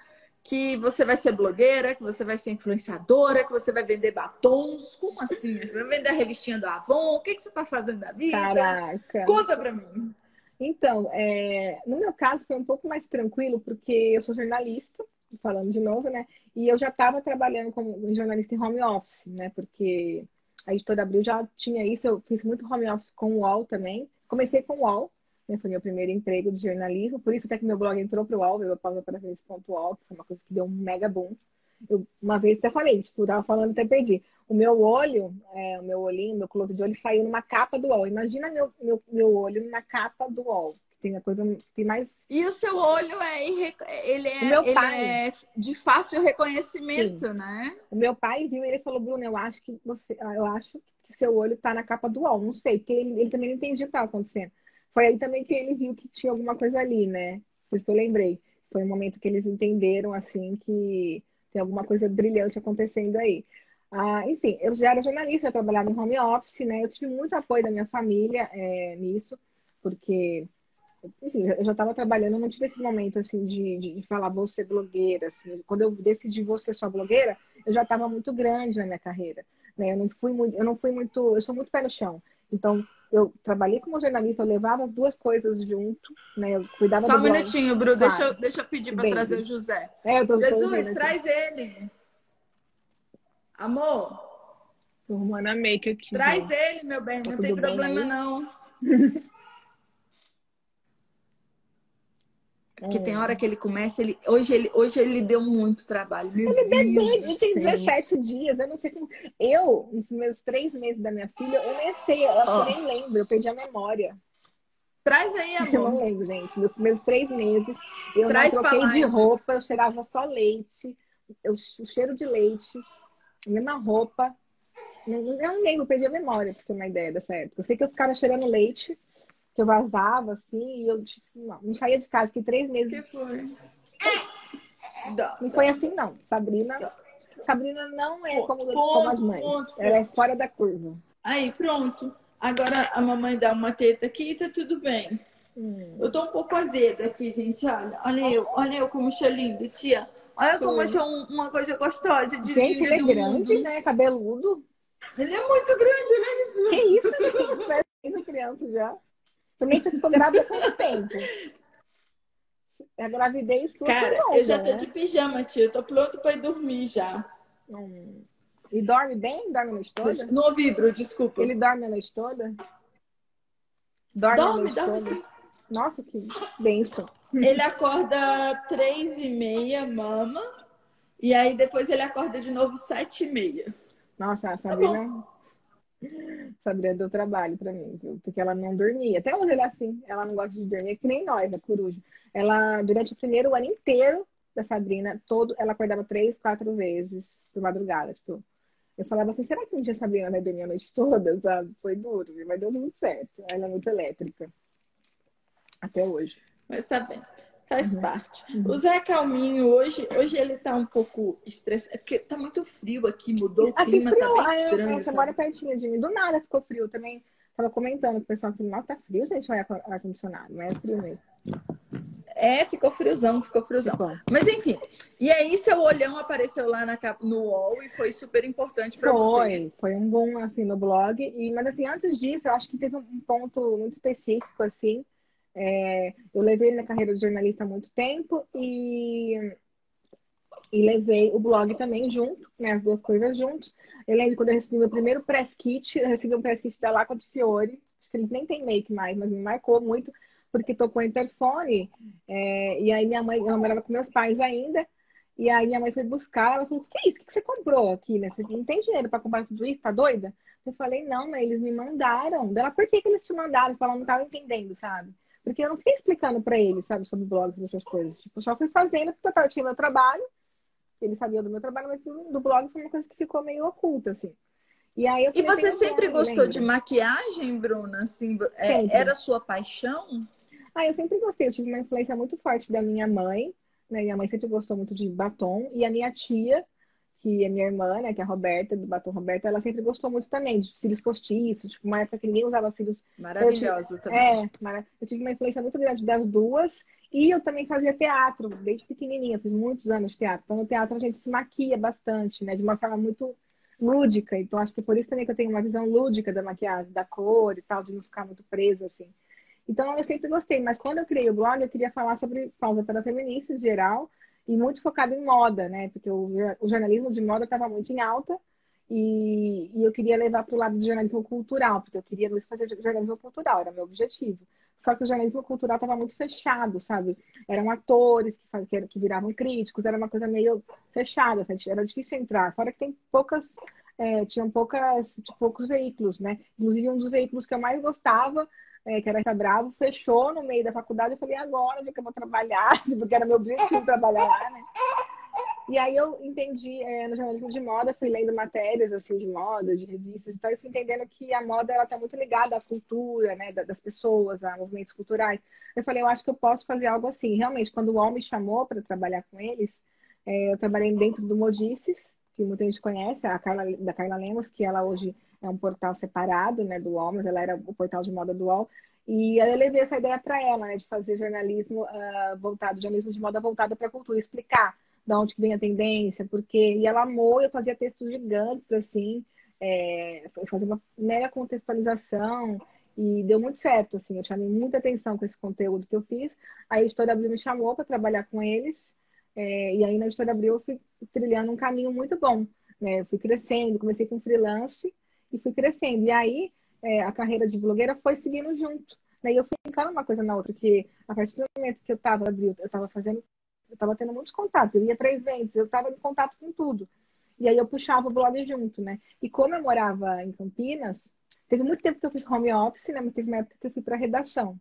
que você vai ser blogueira, que você vai ser influenciadora, que você vai vender batons. Como assim? Você vai vender a revistinha do Avon? O que, que você está fazendo da vida? Caraca! Conta para mim. Então, é... no meu caso foi um pouco mais tranquilo, porque eu sou jornalista, falando de novo, né? E eu já estava trabalhando como jornalista em home office, né? Porque a editora Abril já tinha isso, eu fiz muito home office com o UOL também. Comecei com o UOL, né? Foi meu primeiro emprego de jornalismo, por isso até que meu blog entrou para o UOL, eu pausa para ponto que foi uma coisa que deu um mega boom. Eu, uma vez até falei, tipo, tava falando até perdi. O meu olho, é, o meu olhinho, meu close de olho saiu numa capa do UOL. Imagina meu, meu, meu olho numa capa do UOL. Tem a coisa, tem mais. E o seu olho é ele é, meu pai, é de fácil reconhecimento, Sim. né? O meu pai viu e ele falou, Bruno, eu acho que você, eu acho que seu olho tá na capa do UOL. Não sei, porque ele, ele também não entendia o que estava acontecendo. Foi aí também que ele viu que tinha alguma coisa ali, né? Por isso que eu lembrei. Foi um momento que eles entenderam, assim, que tem alguma coisa brilhante acontecendo aí. Ah, enfim, eu já era jornalista, eu trabalhava em home office, né? Eu tive muito apoio da minha família é, nisso, porque enfim, eu já estava trabalhando, não tive esse momento assim de, de, de, falar vou ser blogueira. Assim. Quando eu decidi vou ser só blogueira, eu já estava muito grande na minha carreira. Né? Eu não fui muito, eu não fui muito, eu sou muito pé no chão. Então, eu trabalhei como jornalista, eu levava as duas coisas junto, né? Eu cuidava Só um minutinho, Bru, claro. deixa, eu, deixa eu pedir para trazer o José. É, eu tô, Jesus, traz ele. Amor. Tô arrumando a make aqui. Traz ele, meu bem, tá não tem problema aí? não. Porque tem hora que ele começa, ele hoje ele hoje ele deu muito trabalho. Meu ele Deus ele tem 17 dias, eu não sei como. Eu, nos meus três meses da minha filha, eu nem sei, eu acho oh. que eu nem lembro, eu perdi a memória. Traz aí, amor. Eu não lembro, gente. Meus primeiros três meses, eu Traz não troquei de roupa, eu cheirava só leite, eu, o cheiro de leite, mesma roupa. Eu não lembro, eu perdi a memória, pra ter uma ideia dessa época. Eu sei que eu ficava cheirando leite que eu vazava, assim, e eu não, não saía de casa, fiquei três meses. que foi? Não foi assim, não. Sabrina, Sabrina não é como, ponto, como as mães. Ponto, Ela é fora da curva. Aí, pronto. Agora a mamãe dá uma teta aqui e tá tudo bem. Hum. Eu tô um pouco azeda aqui, gente. Olha, olha eu, olha eu como achei lindo, tia. Olha como achei um, uma coisa gostosa de Gente, ele é grande, mundo. né? Cabeludo. Ele é muito grande, né? Isso. Que isso, gente? Parece criança já. Também você ficou grávida quanto tempo? A gravidez sua Cara, longa, eu já tô né? de pijama, tia. Eu tô pronto pra ir dormir já. Hum. E dorme bem? Dorme a noite toda? Não ouvi, Bru, desculpa. Ele dorme a noite toda? Dorme, dorme noite dorme toda? Sim. Nossa, que benção. Ele acorda três e meia, mama. E aí depois ele acorda de novo sete e meia. Nossa, a Sabrina... Sabrina deu trabalho para mim, viu? Porque ela não dormia. Até hoje ela é assim, ela não gosta de dormir, é que nem nós, a coruja. Ela, durante o primeiro ano inteiro da Sabrina, todo, ela acordava três, quatro vezes por madrugada. Tipo, eu falava assim, será que um dia a Sabrina vai dormir a noite toda, sabe? Foi duro, mas deu muito certo. Ela é muito elétrica. Até hoje. Mas tá bem. Faz uhum. parte. Uhum. O Zé Calminho hoje, hoje ele tá um pouco estressado. É porque tá muito frio aqui, mudou o clima, tá frio. tá bem estranho. você mora pertinho de mim. Do nada ficou frio também. Tava comentando com o pessoal que, nossa, tá frio, gente, o ar-condicionado. Mas é frio mesmo. É, ficou friozão, ficou friozão. Ficou. Mas enfim, e aí seu olhão apareceu lá na, no UOL e foi super importante para você. Foi, foi um bom assim no blog. E, mas assim, antes disso, eu acho que teve um ponto muito específico, assim, é, eu levei minha carreira de jornalista há muito tempo e, e levei o blog também junto, né, as duas coisas juntos. Eu lembro quando eu recebi meu primeiro press kit, eu recebi um press kit da Laco de Fiore, acho que ele nem tem make mais, mas me marcou muito, porque tocou interfone, é, e aí minha mãe, eu morava com meus pais ainda, e aí minha mãe foi buscar, ela falou, o que é isso? O que você comprou aqui, né? Você não tem dinheiro para comprar tudo isso? Tá doida? Eu falei, não, mas eles me mandaram. Dela, por que, que eles te mandaram? Ela não tava entendendo, sabe? Porque eu não fiquei explicando para ele, sabe, sobre blogs, essas coisas. Tipo, só fui fazendo porque eu tinha meu trabalho, ele sabia do meu trabalho, mas do blog foi uma coisa que ficou meio oculta, assim. E, aí e você sempre gostou lembra? de maquiagem, Bruna? Assim, é, era sua paixão? Ah, eu sempre gostei. Eu tive uma influência muito forte da minha mãe. Né? Minha mãe sempre gostou muito de batom. E a minha tia, que é minha irmã, né, que é a Roberta, do Batom Roberta, ela sempre gostou muito também de cílios postiços, tipo, uma época que ninguém usava cílios. Maravilhoso também. É, eu tive uma influência muito grande das duas, e eu também fazia teatro, desde pequenininha, fiz muitos anos de teatro. Então, no teatro a gente se maquia bastante, né, de uma forma muito lúdica, então acho que por isso também que eu tenho uma visão lúdica da maquiagem, da cor e tal, de não ficar muito presa, assim. Então, eu sempre gostei, mas quando eu criei o blog, eu queria falar sobre pausa para feministas em geral, e muito focado em moda, né? Porque o, o jornalismo de moda estava muito em alta e, e eu queria levar para o lado do jornalismo cultural, porque eu queria fazer jornalismo cultural, era meu objetivo. Só que o jornalismo cultural estava muito fechado, sabe? Eram atores que, que, que, viravam críticos, era uma coisa meio fechada, sabe? era difícil entrar. Fora que tem poucas, é, tinham poucas, poucos veículos, né? Inclusive um dos veículos que eu mais gostava é, que era Bravo, fechou no meio da faculdade. Eu falei, agora onde é que eu vou trabalhar? Porque era meu objetivo trabalhar lá, né? E aí eu entendi é, no jornalismo de moda, fui lendo matérias assim de moda, de revistas, então eu fui entendendo que a moda ela está muito ligada à cultura, né, das pessoas, a movimentos culturais. Eu falei, eu acho que eu posso fazer algo assim. Realmente, quando o me chamou para trabalhar com eles, é, eu trabalhei dentro do Modices, que muita gente conhece, a Carla, da Carla Lemos, que ela hoje é um portal separado, né, do UOL, mas ela era o portal de moda do UOL. E eu levei essa ideia para ela, né, de fazer jornalismo uh, voltado, jornalismo de moda voltado para a cultura, explicar de onde que vem a tendência, porque e ela amou, eu fazia textos gigantes assim, é, fazer uma mega contextualização e deu muito certo, assim, eu chamei muita atenção com esse conteúdo que eu fiz. A editora Abril me chamou para trabalhar com eles, é, e aí na editora Abril eu fui trilhando um caminho muito bom, né? Eu fui crescendo, comecei com freelance e fui crescendo. E aí é, a carreira de blogueira foi seguindo junto. Né? E eu fui ficando uma coisa na outra, que a partir do momento que eu estava eu estava fazendo, eu estava tendo muitos contatos, eu ia para eventos, eu estava em contato com tudo. E aí eu puxava o blog junto, né? E como eu morava em Campinas, teve muito tempo que eu fiz home office, né? Mas teve uma época que eu fui para redação.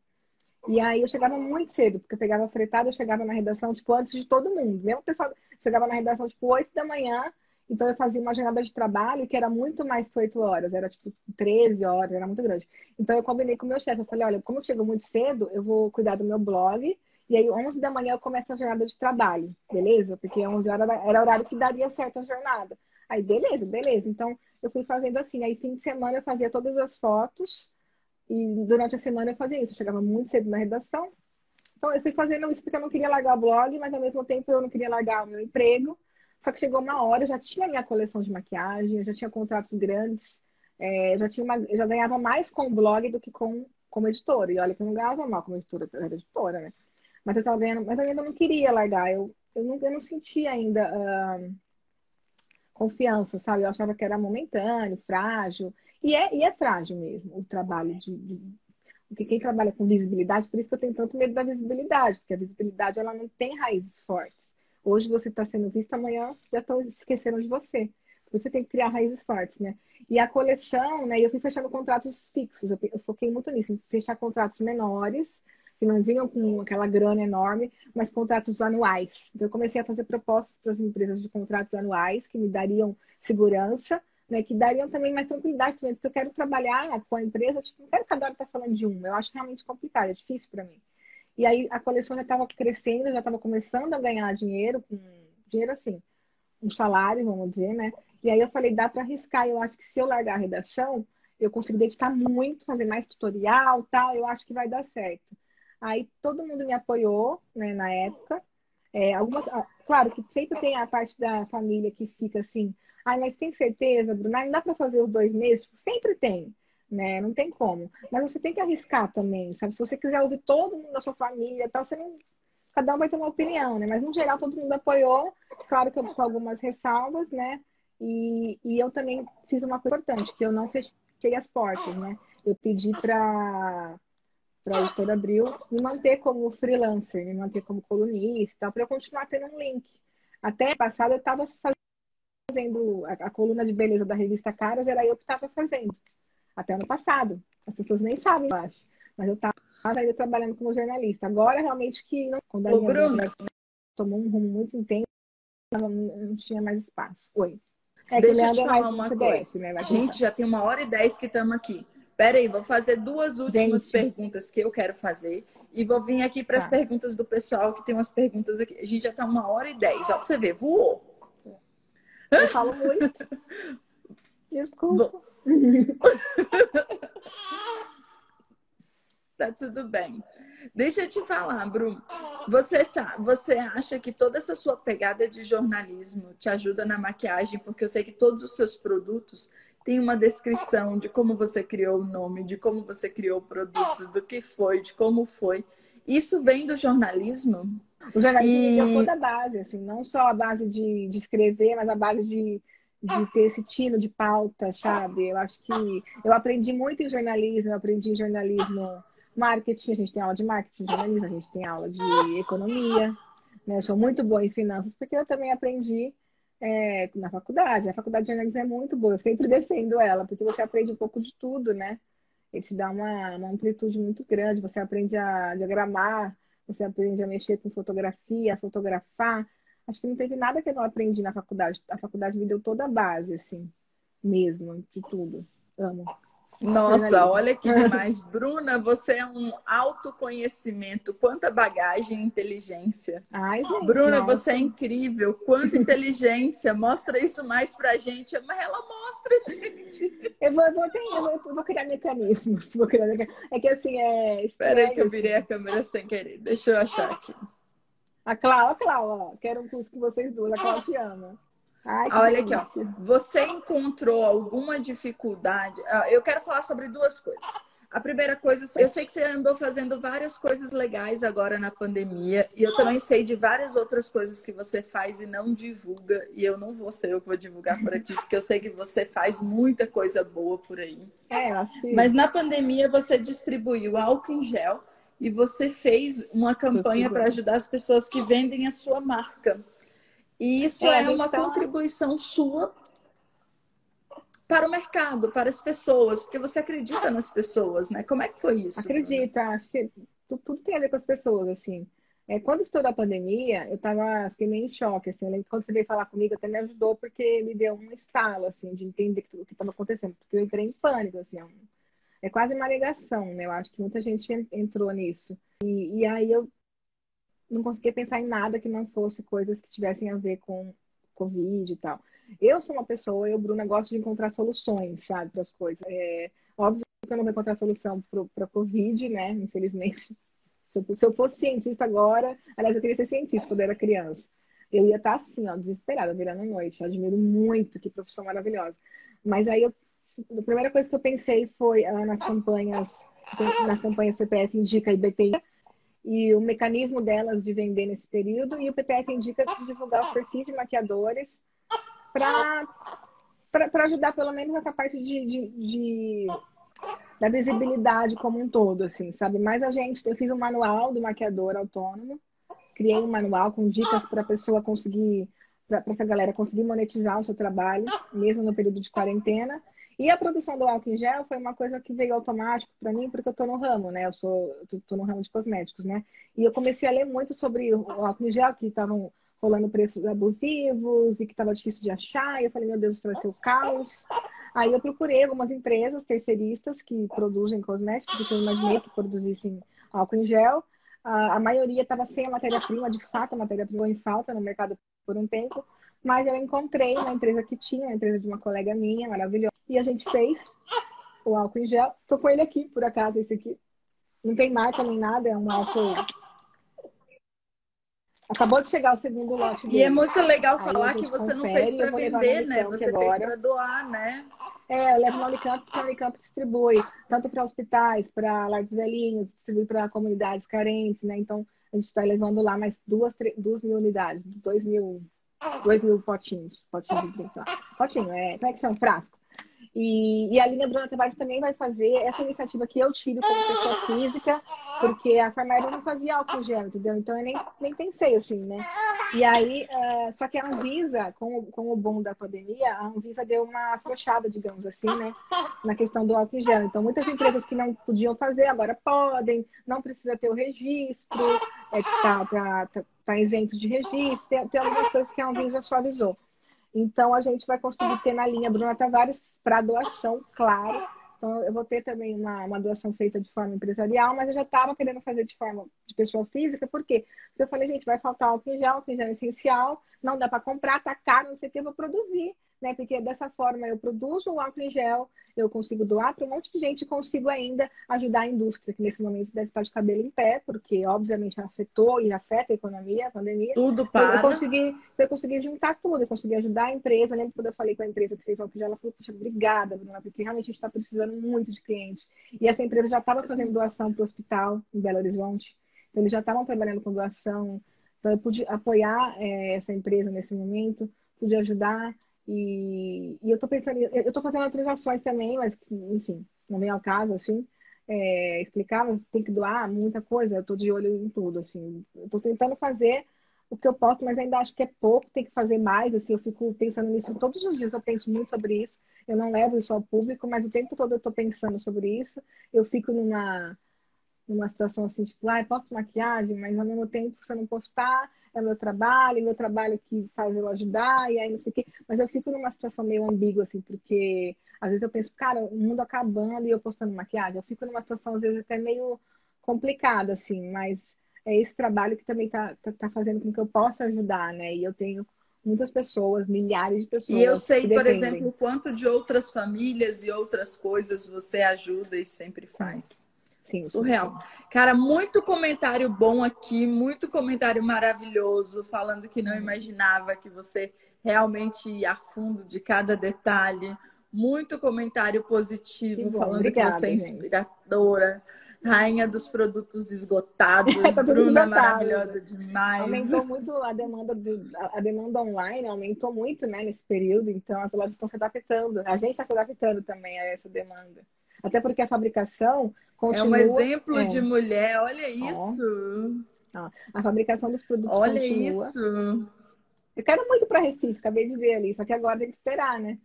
E aí eu chegava muito cedo, porque eu pegava fretado, eu chegava na redação, tipo, antes de todo mundo. Mesmo o pessoal chegava na redação, tipo, 8 da manhã, então eu fazia uma jornada de trabalho que era muito mais que 8 horas, era tipo 13 horas, era muito grande. Então eu combinei com o meu chefe, eu falei, olha, como eu chego muito cedo, eu vou cuidar do meu blog, e aí 11 da manhã eu começo a jornada de trabalho, beleza? Porque 11 horas era o horário que daria certo a jornada. Aí, beleza, beleza. Então, eu fui fazendo assim. Aí, fim de semana, eu fazia todas as fotos. E durante a semana eu fazia isso. Eu chegava muito cedo na redação. Então, eu fui fazendo isso porque eu não queria largar o blog, mas ao mesmo tempo eu não queria largar o meu emprego. Só que chegou uma hora, eu já tinha minha coleção de maquiagem, eu já tinha contratos grandes, é, já tinha uma, já ganhava mais com o blog do que com como editora. E olha que eu não ganhava mal como editora, eu era editora, né? Mas eu tava ganhando, mas eu ainda não queria largar. Eu, eu, não, eu não sentia ainda. Uh, confiança, sabe? Eu achava que era momentâneo, frágil. E é, e é frágil mesmo o trabalho de, de, Porque quem trabalha com visibilidade, por isso que eu tenho tanto medo da visibilidade, porque a visibilidade ela não tem raízes fortes. Hoje você está sendo visto, amanhã já estão esquecendo de você. Você tem que criar raízes fortes, né? E a coleção, né? Eu fui fechando contratos fixos, eu, eu foquei muito nisso, fechar contratos menores, que não vinham com aquela grana enorme, mas contratos anuais. Então, eu comecei a fazer propostas para as empresas de contratos anuais que me dariam segurança, né, que dariam também mais tranquilidade também, porque eu quero trabalhar com a empresa, tipo, não quero cada hora estar falando de um, eu acho realmente complicado, é difícil para mim. E aí a coleção já estava crescendo, já estava começando a ganhar dinheiro, com dinheiro assim, um salário, vamos dizer, né? E aí eu falei, dá para arriscar, eu acho que se eu largar a redação, eu consigo dedicar muito, fazer mais tutorial, tal, eu acho que vai dar certo. Aí todo mundo me apoiou, né, na época. É, algumas, ah, claro que sempre tem a parte da família que fica assim, ah, mas tem certeza, Bruna? Não dá para fazer os dois meses? Sempre tem, né? Não tem como. Mas você tem que arriscar também, sabe? Se você quiser ouvir todo mundo da sua família, tal, você não cada um vai ter uma opinião, né? Mas no geral todo mundo apoiou, claro que com algumas ressalvas, né? E, e eu também fiz uma coisa importante, que eu não fechei as portas, né? Eu pedi para para a editora Abril, me manter como freelancer, me manter como colunista, para eu continuar tendo um link. Até passado eu estava fazendo a, a, coluna de beleza da revista Caras, era eu que estava fazendo. Até ano passado. As pessoas nem sabem, eu acho. Mas eu estava ainda trabalhando como jornalista. Agora, realmente, que não, quando a Ô, minha tomou um rumo muito intenso, não, tinha mais espaço. Oi. É Deixa eu te é falar uma coisa. Né? Gente, já tem uma hora e dez que estamos aqui. Pera aí, vou fazer duas últimas Gente. perguntas que eu quero fazer. E vou vir aqui para as tá. perguntas do pessoal, que tem umas perguntas aqui. A gente já está uma hora e dez. Ó, para você ver, voou. Eu falo muito. Desculpa. tá tudo bem. Deixa eu te falar, Bruno. Você, sabe, você acha que toda essa sua pegada de jornalismo te ajuda na maquiagem? Porque eu sei que todos os seus produtos tem uma descrição de como você criou o nome, de como você criou o produto, do que foi, de como foi. Isso vem do jornalismo? O jornalismo e... deu toda a base, assim, não só a base de, de escrever, mas a base de, de ter esse tino de pauta, sabe? Eu acho que eu aprendi muito em jornalismo, eu aprendi em jornalismo marketing, a gente tem aula de marketing, jornalismo, a gente tem aula de economia, né? Eu sou muito boa em finanças porque eu também aprendi é, na faculdade. A faculdade de jornalismo é muito boa, eu sempre defendo ela, porque você aprende um pouco de tudo, né? Ele te dá uma, uma amplitude muito grande, você aprende a diagramar, você aprende a mexer com fotografia, a fotografar. Acho que não teve nada que eu não aprendi na faculdade. A faculdade me deu toda a base, assim, mesmo, de tudo. Amo. Nossa, olha que demais. Bruna, você é um autoconhecimento. Quanta bagagem e inteligência. Ai, gente, Bruna, nossa. você é incrível. Quanta inteligência. Mostra isso mais pra gente. Mas ela mostra, gente. Eu vou, eu vou, ter, eu vou, vou criar mecanismos. Vou criar mecanismos. É que assim, é. Espera aí que eu virei a câmera sem querer. Deixa eu achar aqui. A Clau, a Clau, ó. Quero um curso com vocês duas. A Clau te ama. Ai, Olha aqui, ó. delícia. Você encontrou alguma dificuldade? Ah, Eu quero falar sobre duas coisas. A primeira coisa, eu sei que você andou fazendo várias coisas legais agora na pandemia, e eu também sei de várias outras coisas que você faz e não divulga, e eu não vou ser eu que vou divulgar por aqui, porque eu sei que você faz muita coisa boa por aí. É, eu acho que. Mas na pandemia você distribuiu álcool em gel e você fez uma campanha para ajudar as pessoas que vendem a sua marca. E isso É, é, uma tá- contribuição sua para o mercado, para as pessoas, porque você acredita nas pessoas, né? Como é que foi isso? Acredita, acho que tu- tudo tem a ver com as pessoas, assim. É, quando estourou a pandemia, eu tava, fiquei meio em choque, assim. Quando você veio falar comigo, até me ajudou, porque me deu um estalo, assim, de entender o que estava acontecendo. Porque eu entrei em pânico, assim. É, quase uma negação, né? Eu acho que muita gente en- entrou nisso. E, e aí eu não conseguia pensar em nada que não fosse coisas que tivessem a ver com Covid e tal. Eu sou uma pessoa, eu, Bruna, gosto de encontrar soluções, sabe, para as coisas. É, óbvio que eu não vou encontrar solução para Covid, né? Infelizmente. Se eu, se eu fosse cientista agora, aliás, eu queria ser cientista quando eu era criança. Eu ia estar assim, ó, desesperada, virando a noite. Eu admiro muito, que profissão maravilhosa. Mas aí eu, a primeira coisa que eu pensei foi ah, nas campanhas, nas campanhas CPF Indica e BTI, e o mecanismo delas de vender nesse período, e o PPF indica de divulgar os perfis de maquiadores para ajudar pelo menos nessa parte de, de, de- da visibilidade como um todo, assim, sabe? Mas a gente, eu fiz um manual do maquiador autônomo, criei um manual com dicas para a pessoa conseguir, para essa galera conseguir monetizar o seu trabalho, mesmo no período de quarentena. E a produção do álcool em gel foi uma coisa que veio automático para mim, porque eu estou no ramo, né? Eu sou, eu tô no ramo de cosméticos, né? E eu comecei a ler muito sobre o álcool em gel, que estavam rolando preços abusivos e que estava difícil de achar. E eu falei, meu Deus, isso vai ser o caos. Aí eu procurei algumas empresas terceiristas que produzem cosméticos, porque eu imaginei que produzissem álcool em gel. A, a maioria estava sem a matéria-prima, de fato, a matéria-prima em falta no mercado por um tempo. Mas eu encontrei uma empresa que tinha, uma empresa de uma colega minha, maravilhosa, e a gente fez o álcool em gel. Tô com ele aqui, por acaso, esse aqui. Não tem marca nem nada, é um álcool. Acabou de chegar o segundo lote dele. E é muito legal Aí falar que você não confere, fez para vender, no né? Você fez agora. para doar, né? É, eu levo na Unicamp, porque a Unicamp distribui tanto para hospitais, para lar dos velhinhos, distribui para comunidades carentes, né? Então, a gente está levando lá mais duas, três, duas mil unidades, dois mil, dois mil potinhos. Potinho, de potinho é, como é que chama? Frasco. E, e a linha Bruna Tavares também vai fazer essa iniciativa que eu tive como pessoa física, porque a farmácia não fazia álcool gel, entendeu? Então eu nem, nem pensei assim, né? E aí, eh, só que a Anvisa, com, com o boom da pandemia, a Anvisa deu uma afrouxada, digamos assim, né? Na questão do álcool gel. Então, muitas empresas que não podiam fazer, agora podem, não precisa ter o registro, é, tá, tá, tá, tá isento de registro, tem, tem algumas coisas que a Anvisa suavizou. Então, a gente vai conseguir ter na linha Bruna Tavares para doação, claro. Então, eu vou ter também uma, uma doação feita de forma empresarial, mas eu já estava querendo fazer de forma de pessoa física, por quê? Porque eu falei, gente, vai faltar álcool em gel, álcool em gel é essencial, não dá para comprar, tá caro, não sei o que, eu vou produzir, né? Porque dessa forma eu produzo o álcool em gel, eu consigo doar para um monte de gente e consigo ainda ajudar a indústria, que nesse momento deve estar de cabelo em pé, porque obviamente afetou e afeta a economia, a pandemia. Tudo Eu, eu para. consegui, eu consegui juntar tudo, eu consegui ajudar a empresa. Lembro quando eu falei com a empresa que fez o álcool gel, ela falou, puxa, obrigada, Bruna, porque realmente a gente está precisando muito de clientes. E essa empresa já estava fazendo doação para o hospital em Belo Horizonte, então eles já estavam trabalhando com doação. Então eu pude apoiar eh, essa empresa nesse momento, pude ajudar. E, e eu estou pensando, eu estou fazendo outras ações também, mas enfim, não vem ao caso, assim é, explicar, tem que doar muita coisa, eu tô de olho em tudo, assim. Eu tô tentando fazer o que eu posso, mas ainda acho que é pouco, tem que fazer mais, assim, eu fico pensando nisso todos os dias, eu penso muito sobre isso, eu não levo isso ao público, mas o tempo todo eu tô pensando sobre isso, eu fico numa, numa situação assim, tipo, ah, posto maquiagem, mas ao mesmo tempo, se eu não postar, é meu trabalho, meu trabalho que faz eu ajudar, e aí não sei o quê. Mas eu fico numa situação meio ambígua, assim, porque às vezes eu penso, cara, o mundo acabando e eu postando maquiagem. Eu fico numa situação, às vezes, até meio complicada, assim, mas é esse trabalho que também tá, tá, tá fazendo com que eu possa ajudar, né? E eu tenho muitas pessoas, milhares de pessoas. E eu sei, por exemplo, o quanto de outras famílias e outras coisas você ajuda e sempre faz. Sim, Surreal. Sim. Cara, muito comentário bom aqui, muito comentário maravilhoso, falando que não imaginava que você realmente ia a fundo de cada detalhe. Muito comentário positivo, bom, falando obrigada, que você é inspiradora. Gente rainha dos produtos esgotados. tá Bruna esgotado. maravilhosa demais. Aumentou muito a demanda do, a demanda online, aumentou muito, né, nesse período, então as lojas estão se adaptando. A gente está se adaptando também a essa demanda. Até porque a fabricação continua... É um exemplo é. de mulher, olha isso. Ó, a fabricação dos produtos olha continua. isso. Eu quero muito para Recife, acabei de ver ali, só que agora tem que esperar, né?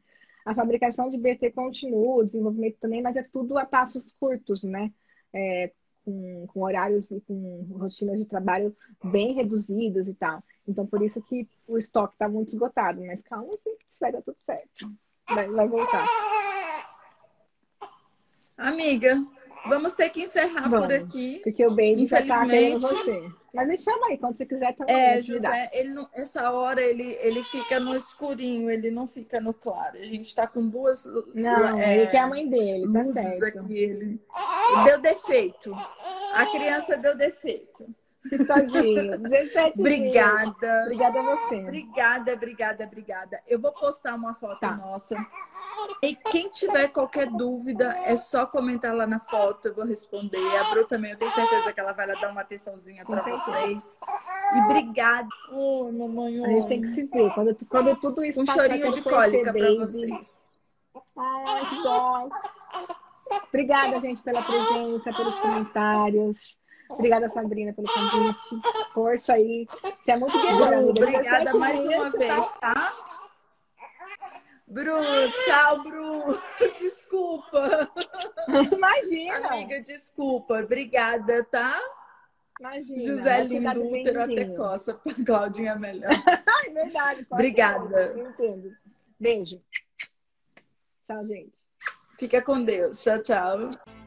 A fabricação de BT continua, o desenvolvimento também, mas é tudo a passos curtos, né? é, com, com, horários e com rotinas de trabalho bem reduzidas e tal. Então, por isso que o estoque está muito esgotado. Mas calma, vai dar tudo certo. Vai, vai voltar. Amiga, Vamos ter que encerrar Vamos, por aqui. Porque o Baby tá querendo você. Mas me chama aí, quando você quiser também. É, José, ele não, essa hora ele, ele fica no escurinho, ele não fica no claro. A gente tá com duas. Não, é, ele quer a mãe dele, tá luzes certo. aqui. Ele... Deu defeito. A criança deu defeito. Tadinho. 17 Obrigada. Obrigada a você. Obrigada, obrigada, obrigada. Eu vou postar uma foto tá. nossa. E quem tiver qualquer dúvida, é só comentar lá na foto, eu vou responder. A Bru também, eu tenho certeza que ela vai lá dar uma atençãozinha para vocês. E obrigada. Oh, mamãe, A gente tem que se ver. Quando, quando tudo isso Um chorinho de cólica para vocês. Ai, que bom. Obrigada, gente, pela presença, pelos comentários. Obrigada, Sabrina, pelo convite. Força aí. Você é muito guerreira. Obrigada mais uma vez, tá? Bru, tchau, Bru. Desculpa. Imagina. Amiga, desculpa. Obrigada, tá? Imagina. José Lindo, útero até coça. Claudinha melhor. é verdade. Obrigada. Entendo. Beijo. Tchau, gente. Fica com Deus. Tchau, tchau.